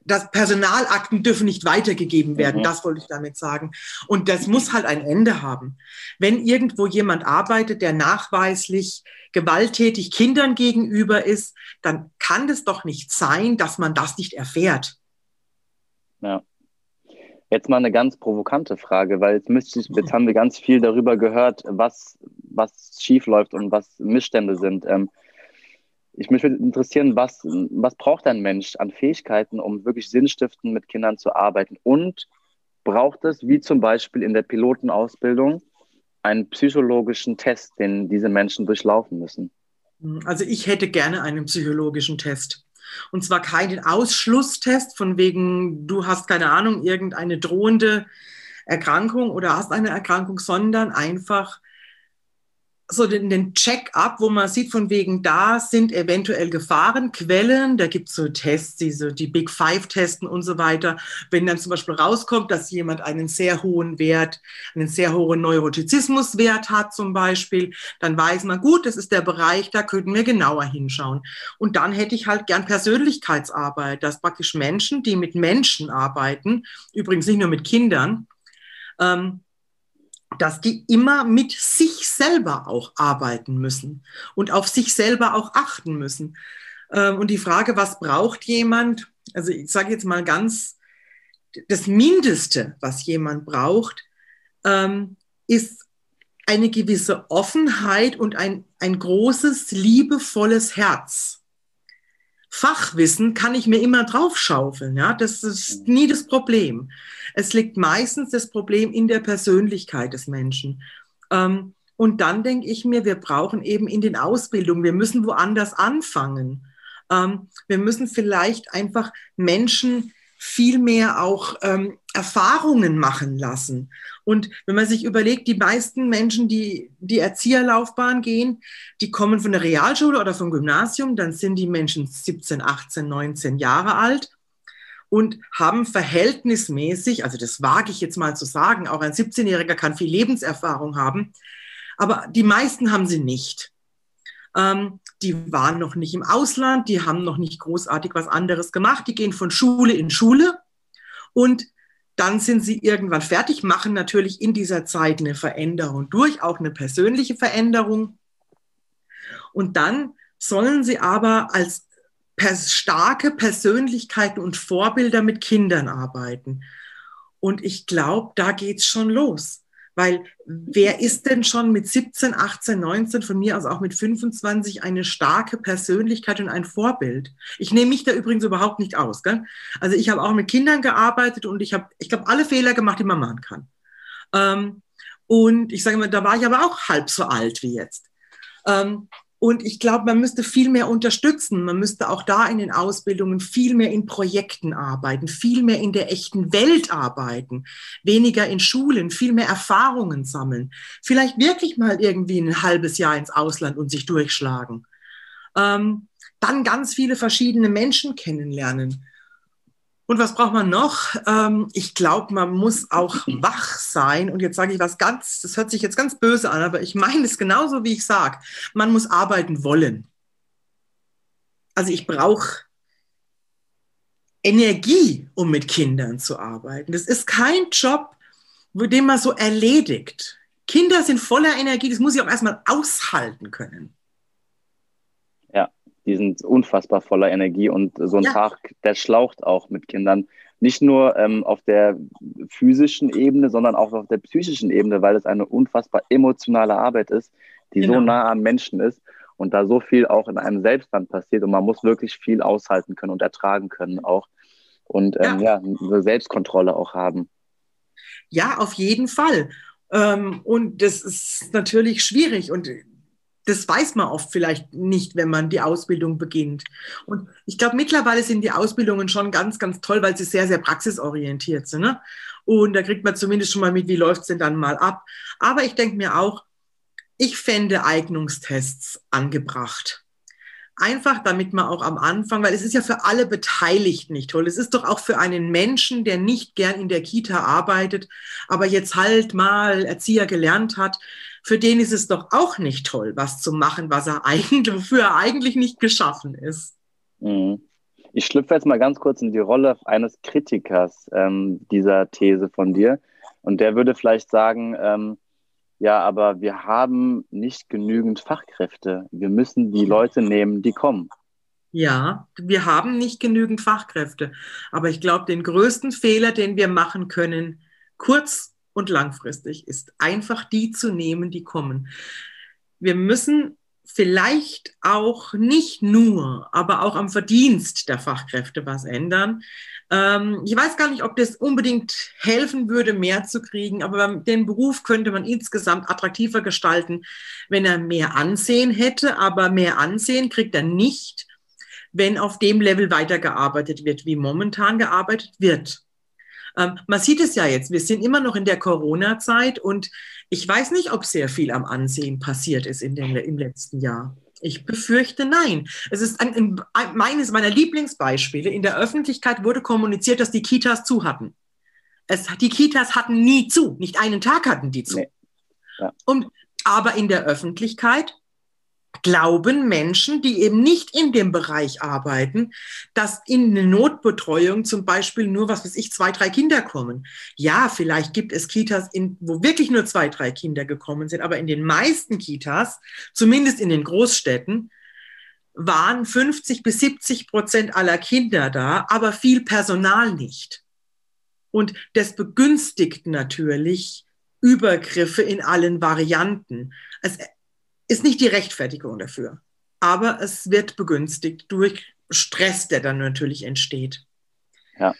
dass Personalakten dürfen nicht weitergegeben werden, mhm. das wollte ich damit sagen. Und das muss halt ein Ende haben. Wenn irgendwo jemand arbeitet, der nachweislich gewalttätig Kindern gegenüber ist, dann kann es doch nicht sein, dass man das nicht erfährt. Ja. Jetzt mal eine ganz provokante Frage, weil jetzt, müsste ich, jetzt haben wir ganz viel darüber gehört, was, was schief und was Missstände sind. Ähm, ich mich würde interessieren, was, was braucht ein Mensch an Fähigkeiten, um wirklich sinnstiftend mit Kindern zu arbeiten? Und braucht es, wie zum Beispiel in der Pilotenausbildung, einen psychologischen Test, den diese Menschen durchlaufen müssen? Also ich hätte gerne einen psychologischen Test. Und zwar keinen Ausschlusstest von wegen, du hast keine Ahnung, irgendeine drohende Erkrankung oder hast eine Erkrankung, sondern einfach so den, den Check-up, wo man sieht, von wegen, da sind eventuell Gefahrenquellen. Da gibt es so Tests, diese, die Big Five testen und so weiter. Wenn dann zum Beispiel rauskommt, dass jemand einen sehr hohen Wert, einen sehr hohen Neurotizismuswert hat zum Beispiel, dann weiß man, gut, das ist der Bereich, da könnten wir genauer hinschauen. Und dann hätte ich halt gern Persönlichkeitsarbeit, dass praktisch Menschen, die mit Menschen arbeiten, übrigens nicht nur mit Kindern, ähm, dass die immer mit sich selber auch arbeiten müssen und auf sich selber auch achten müssen. Ähm, und die Frage, was braucht jemand? Also ich sage jetzt mal ganz, das Mindeste, was jemand braucht, ähm, ist eine gewisse Offenheit und ein, ein großes, liebevolles Herz. Fachwissen kann ich mir immer draufschaufeln. Ja? Das ist nie das Problem. Es liegt meistens das Problem in der Persönlichkeit des Menschen. Ähm, und dann denke ich mir, wir brauchen eben in den Ausbildungen, wir müssen woanders anfangen. Ähm, wir müssen vielleicht einfach Menschen viel mehr auch ähm, Erfahrungen machen lassen. Und wenn man sich überlegt, die meisten Menschen, die die Erzieherlaufbahn gehen, die kommen von der Realschule oder vom Gymnasium, dann sind die Menschen 17, 18, 19 Jahre alt und haben verhältnismäßig, also das wage ich jetzt mal zu sagen, auch ein 17-Jähriger kann viel Lebenserfahrung haben, aber die meisten haben sie nicht. Ähm, die waren noch nicht im Ausland, die haben noch nicht großartig was anderes gemacht, die gehen von Schule in Schule und dann sind sie irgendwann fertig, machen natürlich in dieser Zeit eine Veränderung durch, auch eine persönliche Veränderung. Und dann sollen sie aber als pers starke Persönlichkeiten und Vorbilder mit Kindern arbeiten. Und ich glaube, da geht es schon los. Weil wer ist denn schon mit 17, 18, 19, von mir aus auch mit 25 eine starke Persönlichkeit und ein Vorbild? Ich nehme mich da übrigens überhaupt nicht aus. Gell? Also ich habe auch mit Kindern gearbeitet und ich habe, ich glaube, alle Fehler gemacht, die man machen kann. Ähm, und ich sage mal, da war ich aber auch halb so alt wie jetzt. Ähm, und ich glaube, man müsste viel mehr unterstützen. Man müsste auch da in den Ausbildungen viel mehr in Projekten arbeiten, viel mehr in der echten Welt arbeiten, weniger in Schulen, viel mehr Erfahrungen sammeln. Vielleicht wirklich mal irgendwie ein halbes Jahr ins Ausland und sich durchschlagen. Ähm, dann ganz viele verschiedene Menschen kennenlernen. Und was braucht man noch? Ähm, ich glaube, man muss auch wach sein. Und jetzt sage ich was ganz, das hört sich jetzt ganz böse an, aber ich meine es genauso, wie ich sage. Man muss arbeiten wollen. Also ich brauche Energie, um mit Kindern zu arbeiten. Das ist kein Job, den man so erledigt. Kinder sind voller Energie, das muss ich auch erstmal aushalten können die sind unfassbar voller Energie und so ein ja. Tag, der schlaucht auch mit Kindern. Nicht nur ähm, auf der physischen Ebene, sondern auch auf der psychischen Ebene, weil es eine unfassbar emotionale Arbeit ist, die genau. so nah am Menschen ist und da so viel auch in einem selbst dann passiert und man muss wirklich viel aushalten können und ertragen können auch und ähm, ja. ja, eine Selbstkontrolle auch haben. Ja, auf jeden Fall. Ähm, und das ist natürlich schwierig und das weiß man oft vielleicht nicht, wenn man die Ausbildung beginnt. Und ich glaube, mittlerweile sind die Ausbildungen schon ganz, ganz toll, weil sie sehr, sehr praxisorientiert sind. Ne? Und da kriegt man zumindest schon mal mit, wie läuft es denn dann mal ab. Aber ich denke mir auch, ich fände Eignungstests angebracht. Einfach damit man auch am Anfang, weil es ist ja für alle Beteiligten nicht toll. Es ist doch auch für einen Menschen, der nicht gern in der Kita arbeitet, aber jetzt halt mal Erzieher gelernt hat, für den ist es doch auch nicht toll, was zu machen, was er eigentlich, wofür er eigentlich nicht geschaffen ist. Mhm. Ich schlüpfe jetzt mal ganz kurz in die Rolle eines Kritikers ähm, dieser These von dir. Und der würde vielleicht sagen, ähm, ja, aber wir haben nicht genügend Fachkräfte. Wir müssen die Leute nehmen, die kommen. Ja, wir haben nicht genügend Fachkräfte. Aber ich glaube, den größten Fehler, den wir machen können, kurz- und langfristig, ist einfach die zu nehmen, die kommen. Wir müssen vielleicht auch nicht nur, aber auch am Verdienst der Fachkräfte was ändern. Ähm, ich weiß gar nicht, ob das unbedingt helfen würde, mehr zu kriegen, aber den Beruf könnte man insgesamt attraktiver gestalten, wenn er mehr Ansehen hätte, aber mehr Ansehen kriegt er nicht, wenn auf dem Level weitergearbeitet wird, wie momentan gearbeitet wird. Ähm, man sieht es ja jetzt, wir sind immer noch in der Corona-Zeit und ich weiß nicht, ob sehr viel am Ansehen passiert ist in den, im letzten Jahr. Ich befürchte nein. Es ist ein, ein, meines meiner Lieblingsbeispiele. In der Öffentlichkeit wurde kommuniziert, dass die Kitas zu hatten. Es, die Kitas hatten nie zu. Nicht einen Tag hatten die zu. Nee. Ja. Und, aber in der Öffentlichkeit glauben Menschen, die eben nicht in dem Bereich arbeiten, dass in eine Notbetreuung zum Beispiel nur, was weiß ich, zwei, drei Kinder kommen. Ja, vielleicht gibt es Kitas, in, wo wirklich nur zwei, drei Kinder gekommen sind, aber in den meisten Kitas, zumindest in den Großstädten, waren 50 bis 70 Prozent aller Kinder da, aber viel Personal nicht. Und das begünstigt natürlich Übergriffe in allen Varianten. Es ist nicht die Rechtfertigung dafür, aber es wird begünstigt durch Stress, der dann natürlich entsteht. Ja.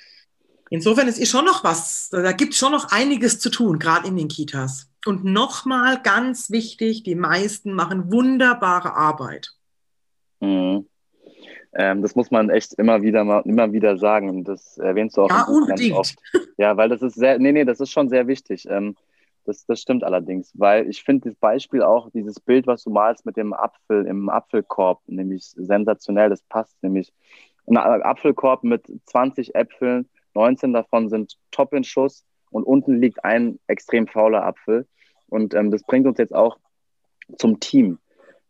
Insofern ist schon noch was, da gibt es schon noch einiges zu tun, gerade in den Kitas. Und nochmal ganz wichtig, die meisten machen wunderbare Arbeit. Mhm. Ähm, das muss man echt immer wieder mal, immer wieder sagen. Und das erwähnst du auch ja, unbedingt. oft. Ja, weil das ist sehr, nee, nee, das ist schon sehr wichtig. Ähm, das, das stimmt allerdings, weil ich finde das Beispiel auch, dieses Bild, was du malst mit dem Apfel im Apfelkorb, nämlich sensationell, das passt nämlich. Ein Apfelkorb mit 20 Äpfeln, 19 davon sind top in Schuss und unten liegt ein extrem fauler Apfel. Und ähm, das bringt uns jetzt auch zum Team. Mhm.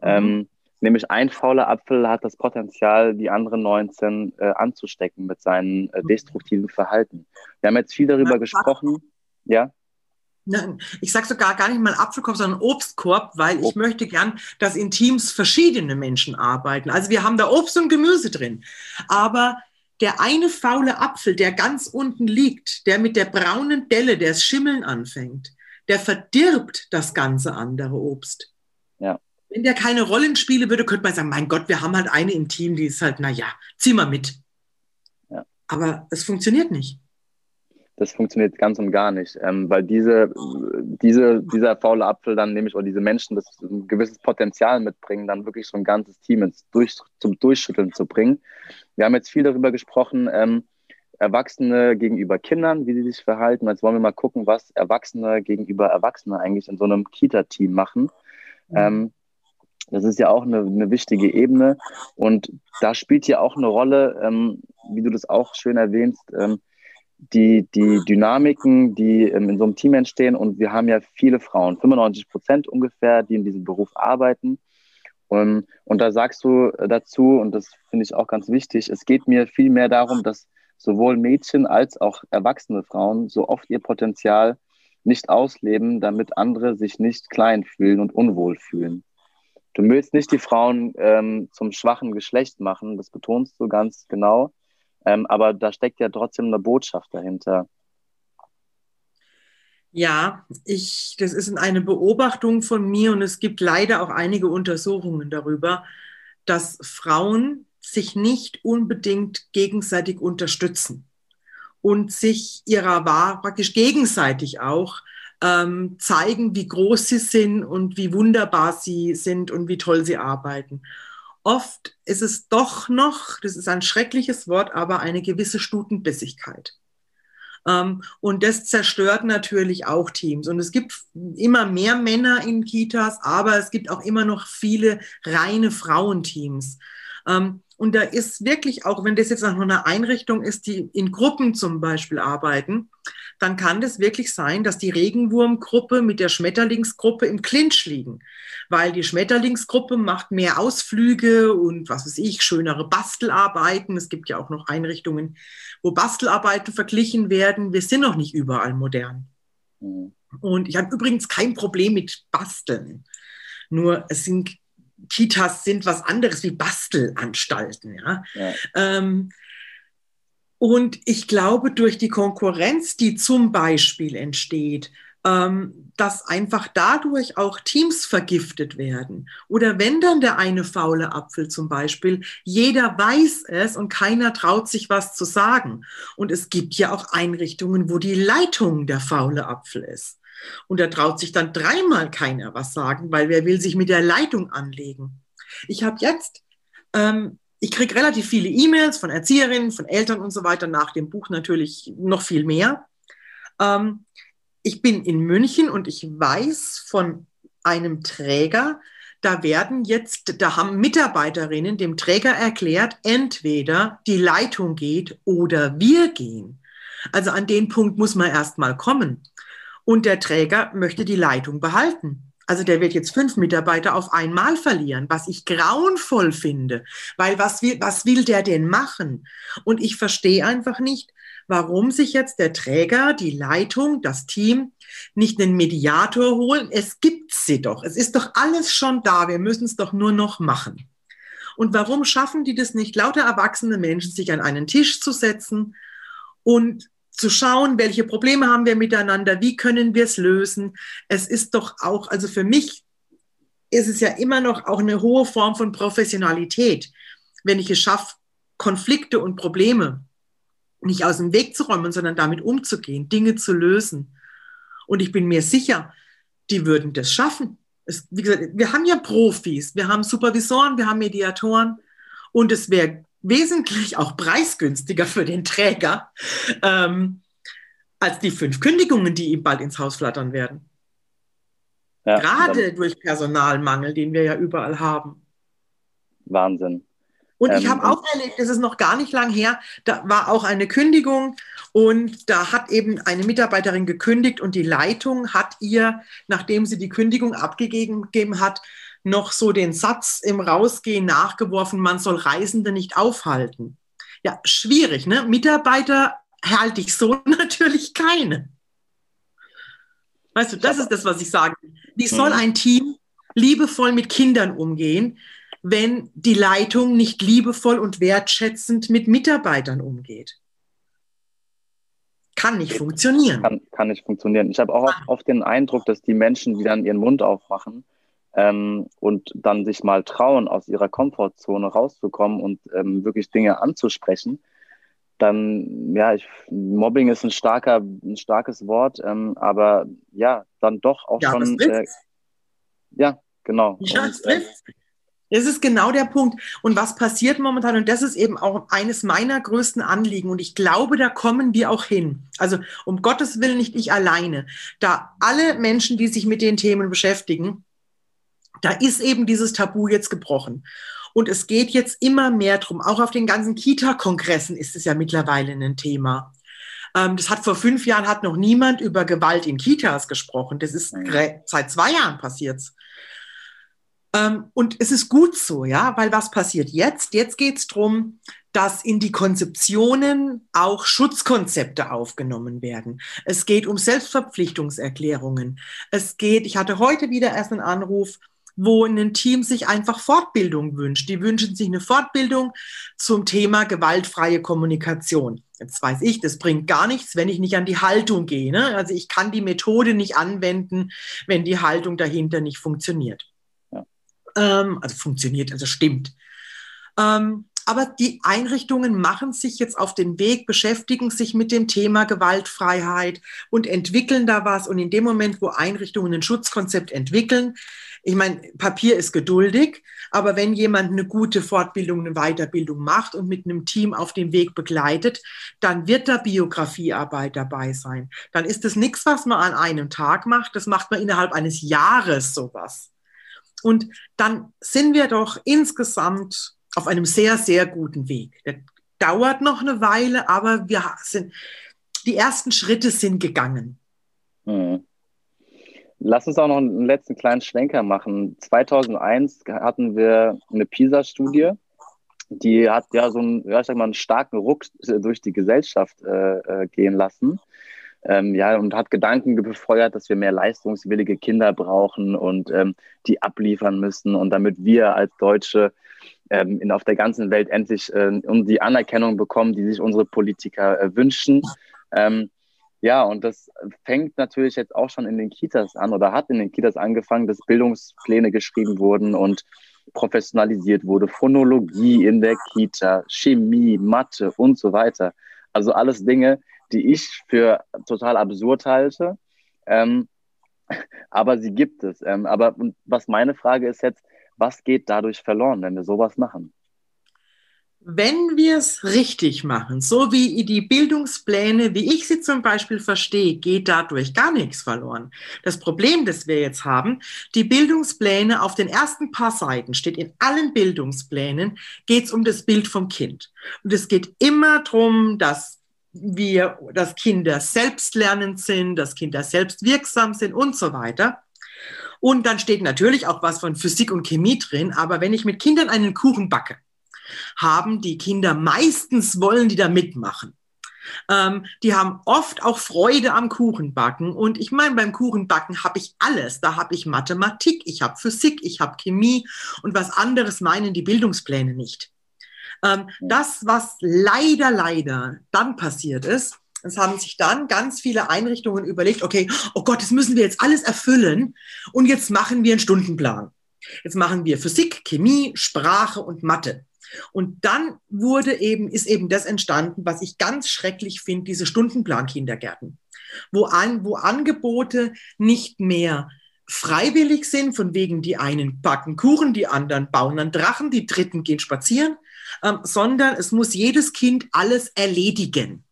Ähm, nämlich ein fauler Apfel hat das Potenzial, die anderen 19 äh, anzustecken mit seinem äh, destruktiven Verhalten. Wir haben jetzt viel darüber gesprochen. Ja? Ich sage sogar gar nicht mal Apfelkorb, sondern Obstkorb, weil ich möchte gern, dass in Teams verschiedene Menschen arbeiten. Also wir haben da Obst und Gemüse drin. Aber der eine faule Apfel, der ganz unten liegt, der mit der braunen Delle, der das Schimmeln anfängt, der verdirbt das ganze andere Obst. Ja. Wenn der keine Rollen spielen würde, könnte man sagen, mein Gott, wir haben halt eine im Team, die ist halt, naja, zieh mal mit. Ja. Aber es funktioniert nicht das funktioniert ganz und gar nicht, ähm, weil diese, diese, dieser faule Apfel dann nämlich, oder diese Menschen, das ein gewisses Potenzial mitbringen, dann wirklich so ein ganzes Team ins Durch, zum Durchschütteln zu bringen. Wir haben jetzt viel darüber gesprochen, ähm, Erwachsene gegenüber Kindern, wie sie sich verhalten. Jetzt wollen wir mal gucken, was Erwachsene gegenüber Erwachsene eigentlich in so einem Kita-Team machen. Mhm. Ähm, das ist ja auch eine, eine, wichtige Ebene. Und da spielt ja auch eine Rolle, ähm, wie du das auch schön erwähnst, ähm, die, die Dynamiken, die ähm, in so einem Team entstehen. Und wir haben ja viele Frauen, 95 Prozent ungefähr, die in diesem Beruf arbeiten. Und, und da sagst du dazu, und das finde ich auch ganz wichtig, es geht mir viel mehr darum, dass sowohl Mädchen als auch erwachsene Frauen so oft ihr Potenzial nicht ausleben, damit andere sich nicht klein fühlen und unwohl fühlen. Du willst nicht die Frauen ähm, zum schwachen Geschlecht machen, das betonst du ganz genau. Ähm, aber da steckt ja trotzdem eine Botschaft dahinter. Ja, ich, das ist eine Beobachtung von mir und es gibt leider auch einige Untersuchungen darüber, dass Frauen sich nicht unbedingt gegenseitig unterstützen und sich ihrer Wahr praktisch gegenseitig auch ähm, zeigen, wie groß sie sind und wie wunderbar sie sind und wie toll sie arbeiten. Oft ist es doch noch, das ist ein schreckliches Wort, aber eine gewisse Stutenbissigkeit. Ähm, und das zerstört natürlich auch Teams. Und es gibt immer mehr Männer in Kitas, aber es gibt auch immer noch viele reine Frauenteams. Ähm, und da ist wirklich, auch wenn das jetzt noch eine Einrichtung ist, die in Gruppen zum Beispiel arbeiten, dann kann das wirklich sein, dass die Regenwurmgruppe mit der Schmetterlingsgruppe im Clinch liegen, weil die Schmetterlingsgruppe macht mehr Ausflüge und was weiß ich, schönere Bastelarbeiten. Es gibt ja auch noch Einrichtungen, wo Bastelarbeiten verglichen werden. Wir sind noch nicht überall modern. Mhm. Und ich habe übrigens kein Problem mit Basteln. Nur es sind Kitas sind was anderes wie Bastelanstalten. Ja? ja. Ähm, und ich glaube, durch die Konkurrenz, die zum Beispiel entsteht, ähm, dass einfach dadurch auch Teams vergiftet werden. Oder wenn dann der eine faule Apfel zum Beispiel, jeder weiß es und keiner traut sich was zu sagen. Und es gibt ja auch Einrichtungen, wo die Leitung der faule Apfel ist. Und da traut sich dann dreimal keiner was sagen, weil wer will sich mit der Leitung anlegen? Ich habe jetzt, ähm, ich kriege relativ viele E-Mails von Erzieherinnen, von Eltern und so weiter, nach dem Buch natürlich noch viel mehr. Ähm, ich bin in München und ich weiß von einem Träger, da werden jetzt, da haben Mitarbeiterinnen dem Träger erklärt, entweder die Leitung geht oder wir gehen. Also an den Punkt muss man erst mal kommen. Und der Träger möchte die Leitung behalten. Also der wird jetzt fünf Mitarbeiter auf einmal verlieren, was ich grauenvoll finde, weil was will, was will der denn machen? Und ich verstehe einfach nicht, warum sich jetzt der Träger, die Leitung, das Team nicht einen Mediator holen. Es gibt sie doch. Es ist doch alles schon da. Wir müssen es doch nur noch machen. Und warum schaffen die das nicht, lauter erwachsene Menschen sich an einen Tisch zu setzen und zu schauen, welche Probleme haben wir miteinander, wie können wir es lösen. Es ist doch auch, also für mich ist es ja immer noch auch eine hohe Form von Professionalität, wenn ich es schaffe, Konflikte und Probleme nicht aus dem Weg zu räumen, sondern damit umzugehen, Dinge zu lösen. Und ich bin mir sicher, die würden das schaffen. Es, wie gesagt, wir haben ja Profis, wir haben Supervisoren, wir haben Mediatoren und es wäre wesentlich auch preisgünstiger für den Träger ähm, als die fünf Kündigungen, die ihm bald ins Haus flattern werden. Ja, Gerade durch Personalmangel, den wir ja überall haben. Wahnsinn. Und ich ähm, habe auch erlebt, das ist noch gar nicht lang her, da war auch eine Kündigung und da hat eben eine Mitarbeiterin gekündigt und die Leitung hat ihr, nachdem sie die Kündigung abgegeben hat, noch so den Satz im Rausgehen nachgeworfen, man soll Reisende nicht aufhalten. Ja, schwierig, ne? Mitarbeiter halte ich so natürlich keine. Weißt du, das ist das, was ich sage. Wie soll mhm. ein Team liebevoll mit Kindern umgehen, wenn die Leitung nicht liebevoll und wertschätzend mit Mitarbeitern umgeht? Kann nicht funktionieren. Kann, kann nicht funktionieren. Ich habe auch oft den Eindruck, dass die Menschen, die dann ihren Mund aufmachen, ähm, und dann sich mal trauen, aus ihrer Komfortzone rauszukommen und ähm, wirklich Dinge anzusprechen, dann, ja, ich, Mobbing ist ein starker, ein starkes Wort, ähm, aber ja, dann doch auch ja, schon. Äh, ja, genau. Ja, und, äh, das ist genau der Punkt. Und was passiert momentan, und das ist eben auch eines meiner größten Anliegen, und ich glaube, da kommen wir auch hin. Also um Gottes Willen nicht ich alleine. Da alle Menschen, die sich mit den Themen beschäftigen, da ist eben dieses Tabu jetzt gebrochen. Und es geht jetzt immer mehr drum. Auch auf den ganzen Kita-Kongressen ist es ja mittlerweile ein Thema. Ähm, das hat vor fünf Jahren hat noch niemand über Gewalt in Kitas gesprochen. Das ist seit zwei Jahren passiert. Ähm, und es ist gut so, ja, weil was passiert jetzt? Jetzt geht es darum, dass in die Konzeptionen auch Schutzkonzepte aufgenommen werden. Es geht um Selbstverpflichtungserklärungen. Es geht, ich hatte heute wieder erst einen Anruf wo ein Team sich einfach Fortbildung wünscht. Die wünschen sich eine Fortbildung zum Thema gewaltfreie Kommunikation. Jetzt weiß ich, das bringt gar nichts, wenn ich nicht an die Haltung gehe. Ne? Also ich kann die Methode nicht anwenden, wenn die Haltung dahinter nicht funktioniert. Ja. Ähm, also funktioniert, also stimmt. Ähm, aber die Einrichtungen machen sich jetzt auf den Weg, beschäftigen sich mit dem Thema Gewaltfreiheit und entwickeln da was. Und in dem Moment, wo Einrichtungen ein Schutzkonzept entwickeln, ich meine, Papier ist geduldig, aber wenn jemand eine gute Fortbildung, eine Weiterbildung macht und mit einem Team auf dem Weg begleitet, dann wird da Biografiearbeit dabei sein. Dann ist es nichts, was man an einem Tag macht, das macht man innerhalb eines Jahres sowas. Und dann sind wir doch insgesamt auf einem sehr, sehr guten Weg. Der dauert noch eine Weile, aber wir sind, die ersten Schritte sind gegangen. Mhm. Lass uns auch noch einen letzten kleinen Schwenker machen. 2001 hatten wir eine PISA-Studie, die hat ja so einen, ja, ich sag mal, einen starken Ruck durch die Gesellschaft äh, äh, gehen lassen. Ähm, ja, und hat Gedanken befeuert, dass wir mehr leistungswillige Kinder brauchen und ähm, die abliefern müssen und damit wir als Deutsche ähm, in, auf der ganzen Welt endlich äh, die Anerkennung bekommen, die sich unsere Politiker äh, wünschen. Ähm, ja, und das fängt natürlich jetzt auch schon in den Kitas an oder hat in den Kitas angefangen, dass Bildungspläne geschrieben wurden und professionalisiert wurde. Phonologie in der Kita, Chemie, Mathe und so weiter. Also alles Dinge, die ich für total absurd halte. Ähm, aber sie gibt es. Ähm, aber was meine Frage ist jetzt, was geht dadurch verloren, wenn wir sowas machen? Wenn wir es richtig machen, so wie die Bildungspläne, wie ich sie zum Beispiel verstehe, geht dadurch gar nichts verloren. Das Problem, das wir jetzt haben, die Bildungspläne auf den ersten paar Seiten steht in allen Bildungsplänen, geht es um das Bild vom Kind. Und es geht immer darum, dass wir, dass Kinder selbstlernend sind, dass Kinder selbstwirksam sind und so weiter. Und dann steht natürlich auch was von Physik und Chemie drin, aber wenn ich mit Kindern einen Kuchen backe, haben die Kinder meistens wollen die da mitmachen. Ähm, die haben oft auch Freude am Kuchenbacken. Und ich meine, beim Kuchenbacken habe ich alles. Da habe ich Mathematik, ich habe Physik, ich habe Chemie und was anderes meinen die Bildungspläne nicht. Ähm, das, was leider, leider dann passiert ist, es haben sich dann ganz viele Einrichtungen überlegt, okay, oh Gott, das müssen wir jetzt alles erfüllen und jetzt machen wir einen Stundenplan. Jetzt machen wir Physik, Chemie, Sprache und Mathe. Und dann wurde eben, ist eben das entstanden, was ich ganz schrecklich finde, diese Stundenplan-Kindergärten, wo, an, wo Angebote nicht mehr freiwillig sind, von wegen die einen backen Kuchen, die anderen bauen einen Drachen, die dritten gehen spazieren, ähm, sondern es muss jedes Kind alles erledigen.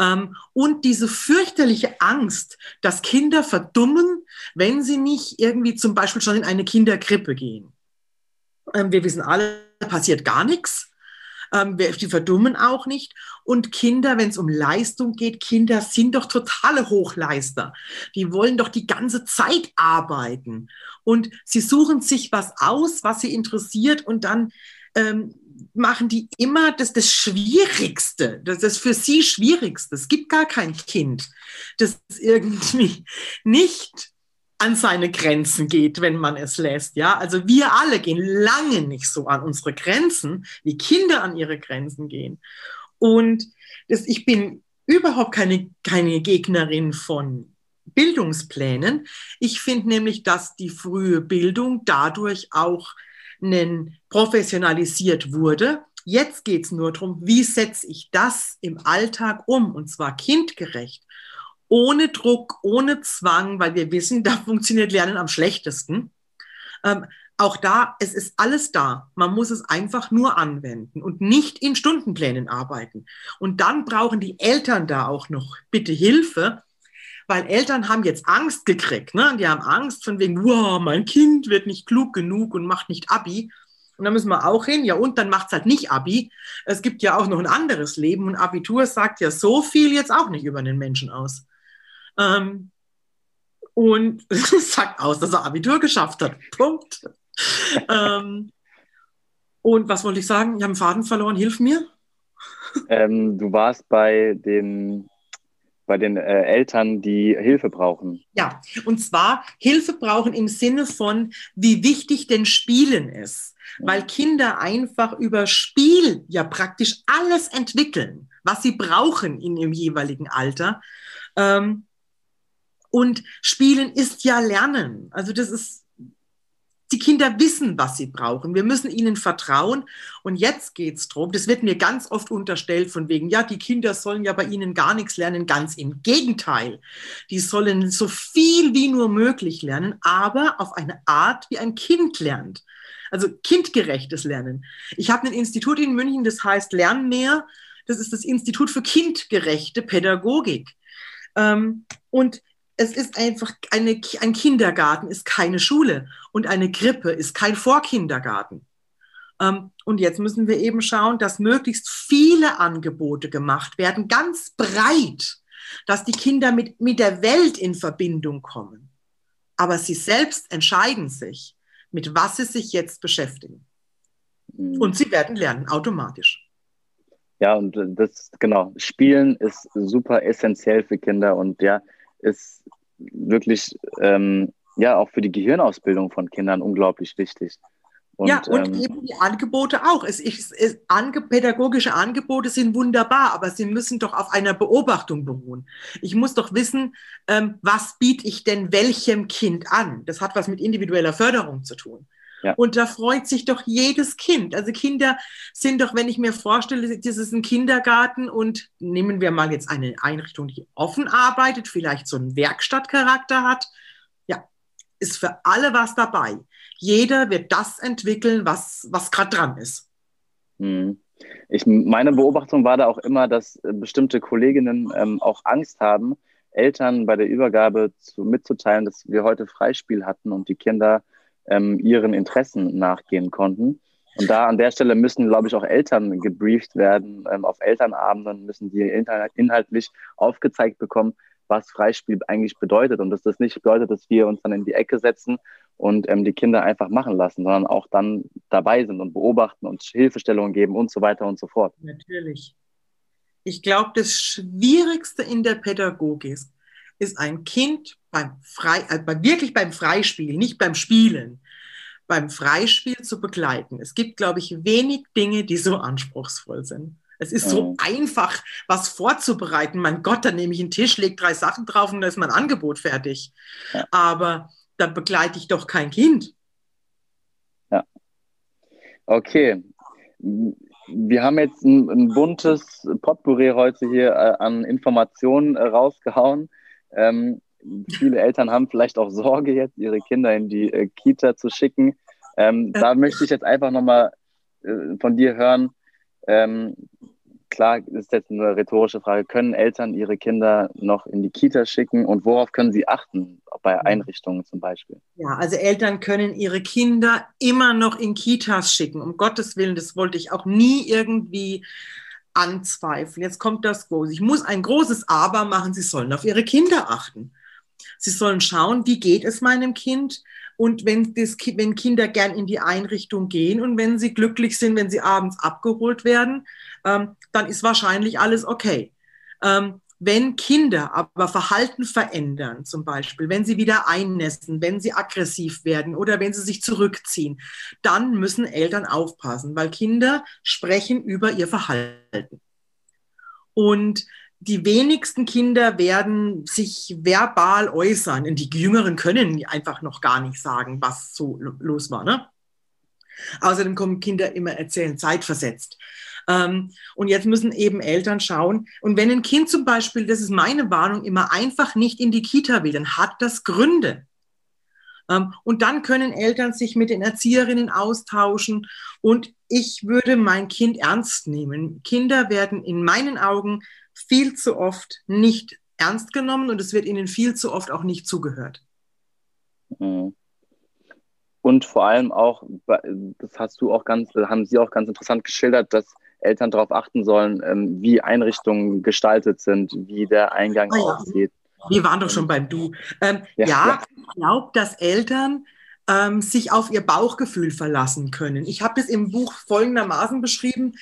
Ähm, und diese fürchterliche Angst, dass Kinder verdummen, wenn sie nicht irgendwie zum Beispiel schon in eine Kinderkrippe gehen. Ähm, wir wissen alle, passiert gar nichts. Ähm, die verdummen auch nicht. Und Kinder, wenn es um Leistung geht, Kinder sind doch totale Hochleister. Die wollen doch die ganze Zeit arbeiten. Und sie suchen sich was aus, was sie interessiert. Und dann ähm, machen die immer das, das Schwierigste, das, das für sie Schwierigste. Es gibt gar kein Kind, das irgendwie nicht an seine Grenzen geht, wenn man es lässt. Ja, also wir alle gehen lange nicht so an unsere Grenzen, wie Kinder an ihre Grenzen gehen. Und das, ich bin überhaupt keine, keine Gegnerin von Bildungsplänen. Ich finde nämlich, dass die frühe Bildung dadurch auch professionalisiert wurde. Jetzt geht es nur darum, wie setze ich das im Alltag um, und zwar kindgerecht ohne Druck, ohne Zwang, weil wir wissen, da funktioniert Lernen am schlechtesten. Ähm, auch da, es ist alles da. Man muss es einfach nur anwenden und nicht in Stundenplänen arbeiten. Und dann brauchen die Eltern da auch noch bitte Hilfe, weil Eltern haben jetzt Angst gekriegt. Ne? Die haben Angst von wegen, wow, mein Kind wird nicht klug genug und macht nicht Abi. Und da müssen wir auch hin. Ja, und dann macht es halt nicht Abi. Es gibt ja auch noch ein anderes Leben und Abitur sagt ja so viel jetzt auch nicht über den Menschen aus. Ähm, und sagt aus, dass er Abitur geschafft hat. Punkt. ähm, und was wollte ich sagen? Ich habe einen Faden verloren. Hilf mir. Ähm, du warst bei den, bei den äh, Eltern, die Hilfe brauchen. Ja, und zwar Hilfe brauchen im Sinne von, wie wichtig denn Spielen ist. Weil Kinder einfach über Spiel ja praktisch alles entwickeln, was sie brauchen in ihrem jeweiligen Alter. Ähm, und Spielen ist ja Lernen. Also das ist, die Kinder wissen, was sie brauchen. Wir müssen ihnen vertrauen. Und jetzt geht es darum, das wird mir ganz oft unterstellt von wegen, ja, die Kinder sollen ja bei ihnen gar nichts lernen. Ganz im Gegenteil. Die sollen so viel wie nur möglich lernen, aber auf eine Art, wie ein Kind lernt. Also kindgerechtes Lernen. Ich habe ein Institut in München, das heißt Lernmehr. Das ist das Institut für kindgerechte Pädagogik. Ähm, und es ist einfach eine, ein Kindergarten ist keine Schule und eine Krippe ist kein Vorkindergarten. Ähm, und jetzt müssen wir eben schauen, dass möglichst viele Angebote gemacht werden, ganz breit, dass die Kinder mit, mit der Welt in Verbindung kommen. Aber sie selbst entscheiden sich, mit was sie sich jetzt beschäftigen. Mhm. Und sie werden lernen, automatisch. Ja, und das, genau, Spielen ist super essentiell für Kinder und ja, ist wirklich ähm, ja auch für die Gehirnausbildung von Kindern unglaublich wichtig. Und, ja, und ähm, eben die Angebote auch. Es, es, es, ange, pädagogische Angebote sind wunderbar, aber sie müssen doch auf einer Beobachtung beruhen. Ich muss doch wissen, ähm, was biete ich denn welchem Kind an? Das hat was mit individueller Förderung zu tun. Ja. Und da freut sich doch jedes Kind. Also Kinder sind doch, wenn ich mir vorstelle, das ist ein Kindergarten und nehmen wir mal jetzt eine Einrichtung, die offen arbeitet, vielleicht so einen Werkstattcharakter hat. Ja, ist für alle was dabei. Jeder wird das entwickeln, was, was gerade dran ist. Hm. Ich, meine Beobachtung war da auch immer, dass äh, bestimmte Kolleginnen ähm, auch Angst haben, Eltern bei der Übergabe zu, mitzuteilen, dass wir heute Freispiel hatten und die Kinder ähm, ihren Interessen nachgehen konnten. Und da an der Stelle müssen, glaube ich, auch Eltern gebrieft werden. Ähm, auf Elternabenden müssen die inhaltlich aufgezeigt bekommen, was Freispiel eigentlich bedeutet. Und dass das nicht bedeutet, dass wir uns dann in die Ecke setzen und ähm, die Kinder einfach machen lassen, sondern auch dann dabei sind und beobachten und Hilfestellungen geben und so weiter und so fort. Natürlich. Ich glaube, das Schwierigste in der Pädagogik ist, ist ein Kind beim Frei, äh, wirklich beim Freispiel, nicht beim Spielen, beim Freispiel zu begleiten. Es gibt, glaube ich, wenig Dinge, die so anspruchsvoll sind. Es ist so einfach, was vorzubereiten. Mein Gott, dann nehme ich einen Tisch, lege drei Sachen drauf und dann ist mein Angebot fertig. Ja. Aber da begleite ich doch kein Kind. Ja. Okay. Wir haben jetzt ein, ein buntes Potpourri heute hier äh, an Informationen äh, rausgehauen. Ähm, viele Eltern haben vielleicht auch Sorge jetzt, ihre Kinder in die äh, Kita zu schicken. Ähm, da möchte ich jetzt einfach nochmal äh, von dir hören. Ähm, klar, ist jetzt eine rhetorische Frage. Können Eltern ihre Kinder noch in die Kita schicken und worauf können sie achten, bei Einrichtungen zum Beispiel? Ja, also Eltern können ihre Kinder immer noch in Kitas schicken. Um Gottes Willen, das wollte ich auch nie irgendwie anzweifeln. Jetzt kommt das Große. Ich muss ein großes Aber machen. Sie sollen auf ihre Kinder achten. Sie sollen schauen, wie geht es meinem Kind? Und wenn, das, wenn Kinder gern in die Einrichtung gehen und wenn sie glücklich sind, wenn sie abends abgeholt werden, ähm, dann ist wahrscheinlich alles okay. Ähm, wenn Kinder aber Verhalten verändern, zum Beispiel, wenn sie wieder einnässen, wenn sie aggressiv werden oder wenn sie sich zurückziehen, dann müssen Eltern aufpassen, weil Kinder sprechen über ihr Verhalten. Und die wenigsten Kinder werden sich verbal äußern. Und die Jüngeren können einfach noch gar nicht sagen, was so los war. Ne? Außerdem kommen Kinder immer erzählen, zeitversetzt. Ähm, und jetzt müssen eben Eltern schauen. Und wenn ein Kind zum Beispiel, das ist meine Warnung, immer einfach nicht in die Kita will, dann hat das Gründe. Ähm, und dann können Eltern sich mit den Erzieherinnen austauschen. Und ich würde mein Kind ernst nehmen. Kinder werden in meinen Augen viel zu oft nicht ernst genommen und es wird ihnen viel zu oft auch nicht zugehört. Mhm. Und vor allem auch, das hast du auch ganz, haben Sie auch ganz interessant geschildert, dass Eltern darauf achten sollen, ähm, wie Einrichtungen gestaltet sind, wie der Eingang oh ja. aussieht. Wir waren doch schon beim Du. Ähm, ja, ja, ja, ich glaube, dass Eltern ähm, sich auf ihr Bauchgefühl verlassen können. Ich habe es im Buch folgendermaßen beschrieben.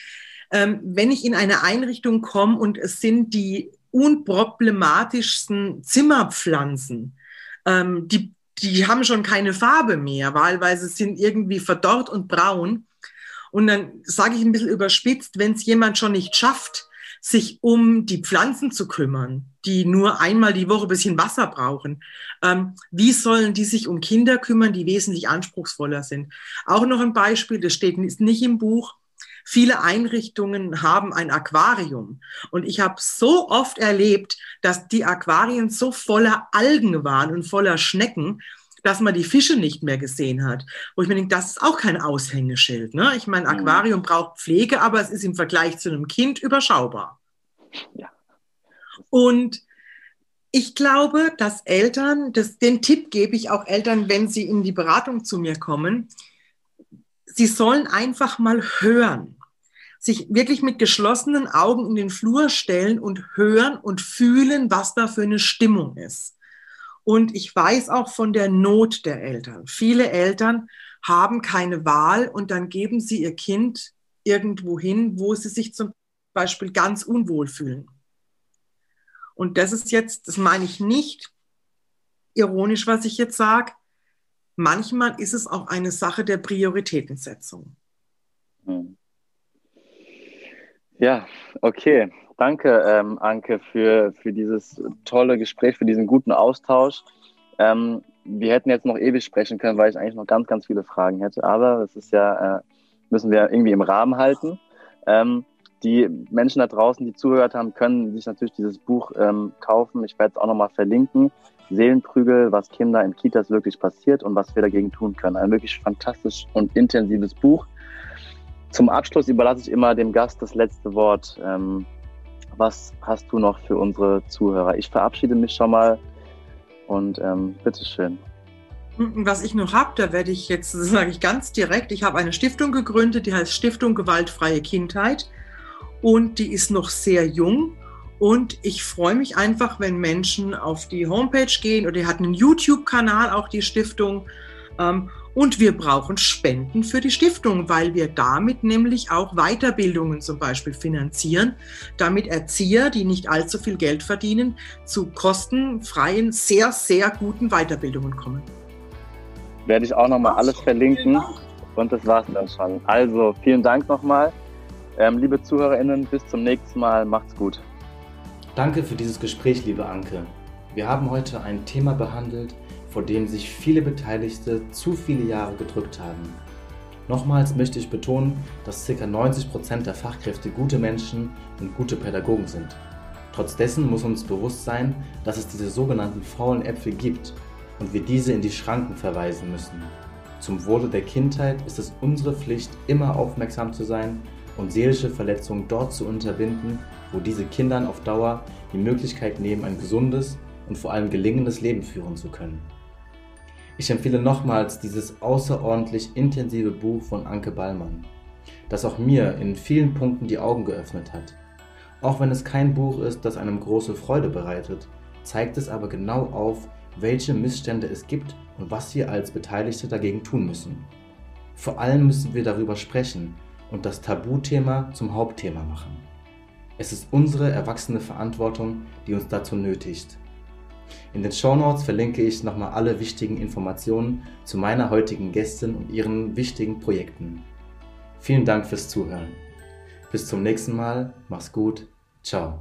Ähm, wenn ich in eine Einrichtung komme und es sind die unproblematischsten Zimmerpflanzen, ähm, die, die haben schon keine Farbe mehr, wahlweise sind irgendwie verdorrt und braun, und dann sage ich ein bisschen überspitzt, wenn es jemand schon nicht schafft, sich um die Pflanzen zu kümmern, die nur einmal die Woche ein bisschen Wasser brauchen? Ähm, wie sollen die sich um Kinder kümmern, die wesentlich anspruchsvoller sind? Auch noch ein Beispiel, das steht nicht im Buch. Viele Einrichtungen haben ein Aquarium. Und ich habe so oft erlebt, dass die Aquarien so voller Algen waren und voller Schnecken, dass man die Fische nicht mehr gesehen hat. Wo ich mir denke, das ist auch kein Aushängeschild. Ne? Ich meine, mhm. Aquarium braucht Pflege, aber es ist im Vergleich zu einem Kind überschaubar. Ja. Und ich glaube, dass Eltern, das, den Tipp gebe ich auch Eltern, wenn sie in die Beratung zu mir kommen, sie sollen einfach mal hören, sich wirklich mit geschlossenen Augen in den Flur stellen und hören und fühlen, was da für eine Stimmung ist. Und ich weiß auch von der Not der Eltern. Viele Eltern haben keine Wahl und dann geben sie ihr Kind irgendwo hin, wo sie sich zum Beispiel ganz unwohl fühlen. Und das ist jetzt, das meine ich nicht ironisch, was ich jetzt sage. Manchmal ist es auch eine Sache der Prioritätensetzung. Hm. Ja, okay. Danke, ähm, Anke, für, für dieses tolle Gespräch, für diesen guten Austausch. Ähm, wir hätten jetzt noch ewig sprechen können, weil ich eigentlich noch ganz, ganz viele Fragen hätte. Aber das ist ja, äh, müssen wir irgendwie im Rahmen halten. Ähm, die Menschen da draußen, die zugehört haben, können sich natürlich dieses Buch ähm, kaufen. Ich werde es auch nochmal verlinken. Seelenprügel, was Kinder in Kitas wirklich passiert und was wir dagegen tun können. Ein wirklich fantastisch und intensives Buch. Zum Abschluss überlasse ich immer dem Gast das letzte Wort. Ähm, was hast du noch für unsere Zuhörer? Ich verabschiede mich schon mal und ähm, bitteschön. Was ich noch habe, da werde ich jetzt, sage ich ganz direkt, ich habe eine Stiftung gegründet, die heißt Stiftung Gewaltfreie Kindheit und die ist noch sehr jung. Und ich freue mich einfach, wenn Menschen auf die Homepage gehen oder die hat einen YouTube-Kanal, auch die Stiftung. Ähm, und wir brauchen Spenden für die Stiftung, weil wir damit nämlich auch Weiterbildungen zum Beispiel finanzieren, damit Erzieher, die nicht allzu viel Geld verdienen, zu kostenfreien, sehr, sehr guten Weiterbildungen kommen. Werde ich auch nochmal alles verlinken. Und das war's dann schon. Also vielen Dank nochmal. Ähm, liebe ZuhörerInnen, bis zum nächsten Mal. Macht's gut. Danke für dieses Gespräch, liebe Anke. Wir haben heute ein Thema behandelt, vor dem sich viele Beteiligte zu viele Jahre gedrückt haben. Nochmals möchte ich betonen, dass ca. 90% der Fachkräfte gute Menschen und gute Pädagogen sind. Trotz muss uns bewusst sein, dass es diese sogenannten faulen Äpfel gibt und wir diese in die Schranken verweisen müssen. Zum Wohle der Kindheit ist es unsere Pflicht, immer aufmerksam zu sein und seelische Verletzungen dort zu unterbinden, wo diese Kindern auf Dauer die Möglichkeit nehmen, ein gesundes und vor allem gelingendes Leben führen zu können. Ich empfehle nochmals dieses außerordentlich intensive Buch von Anke Ballmann, das auch mir in vielen Punkten die Augen geöffnet hat. Auch wenn es kein Buch ist, das einem große Freude bereitet, zeigt es aber genau auf, welche Missstände es gibt und was wir als Beteiligte dagegen tun müssen. Vor allem müssen wir darüber sprechen und das Tabuthema zum Hauptthema machen. Es ist unsere erwachsene Verantwortung, die uns dazu nötigt. In den Shownotes verlinke ich nochmal alle wichtigen Informationen zu meiner heutigen Gästin und ihren wichtigen Projekten. Vielen Dank fürs Zuhören. Bis zum nächsten Mal, mach's gut, ciao.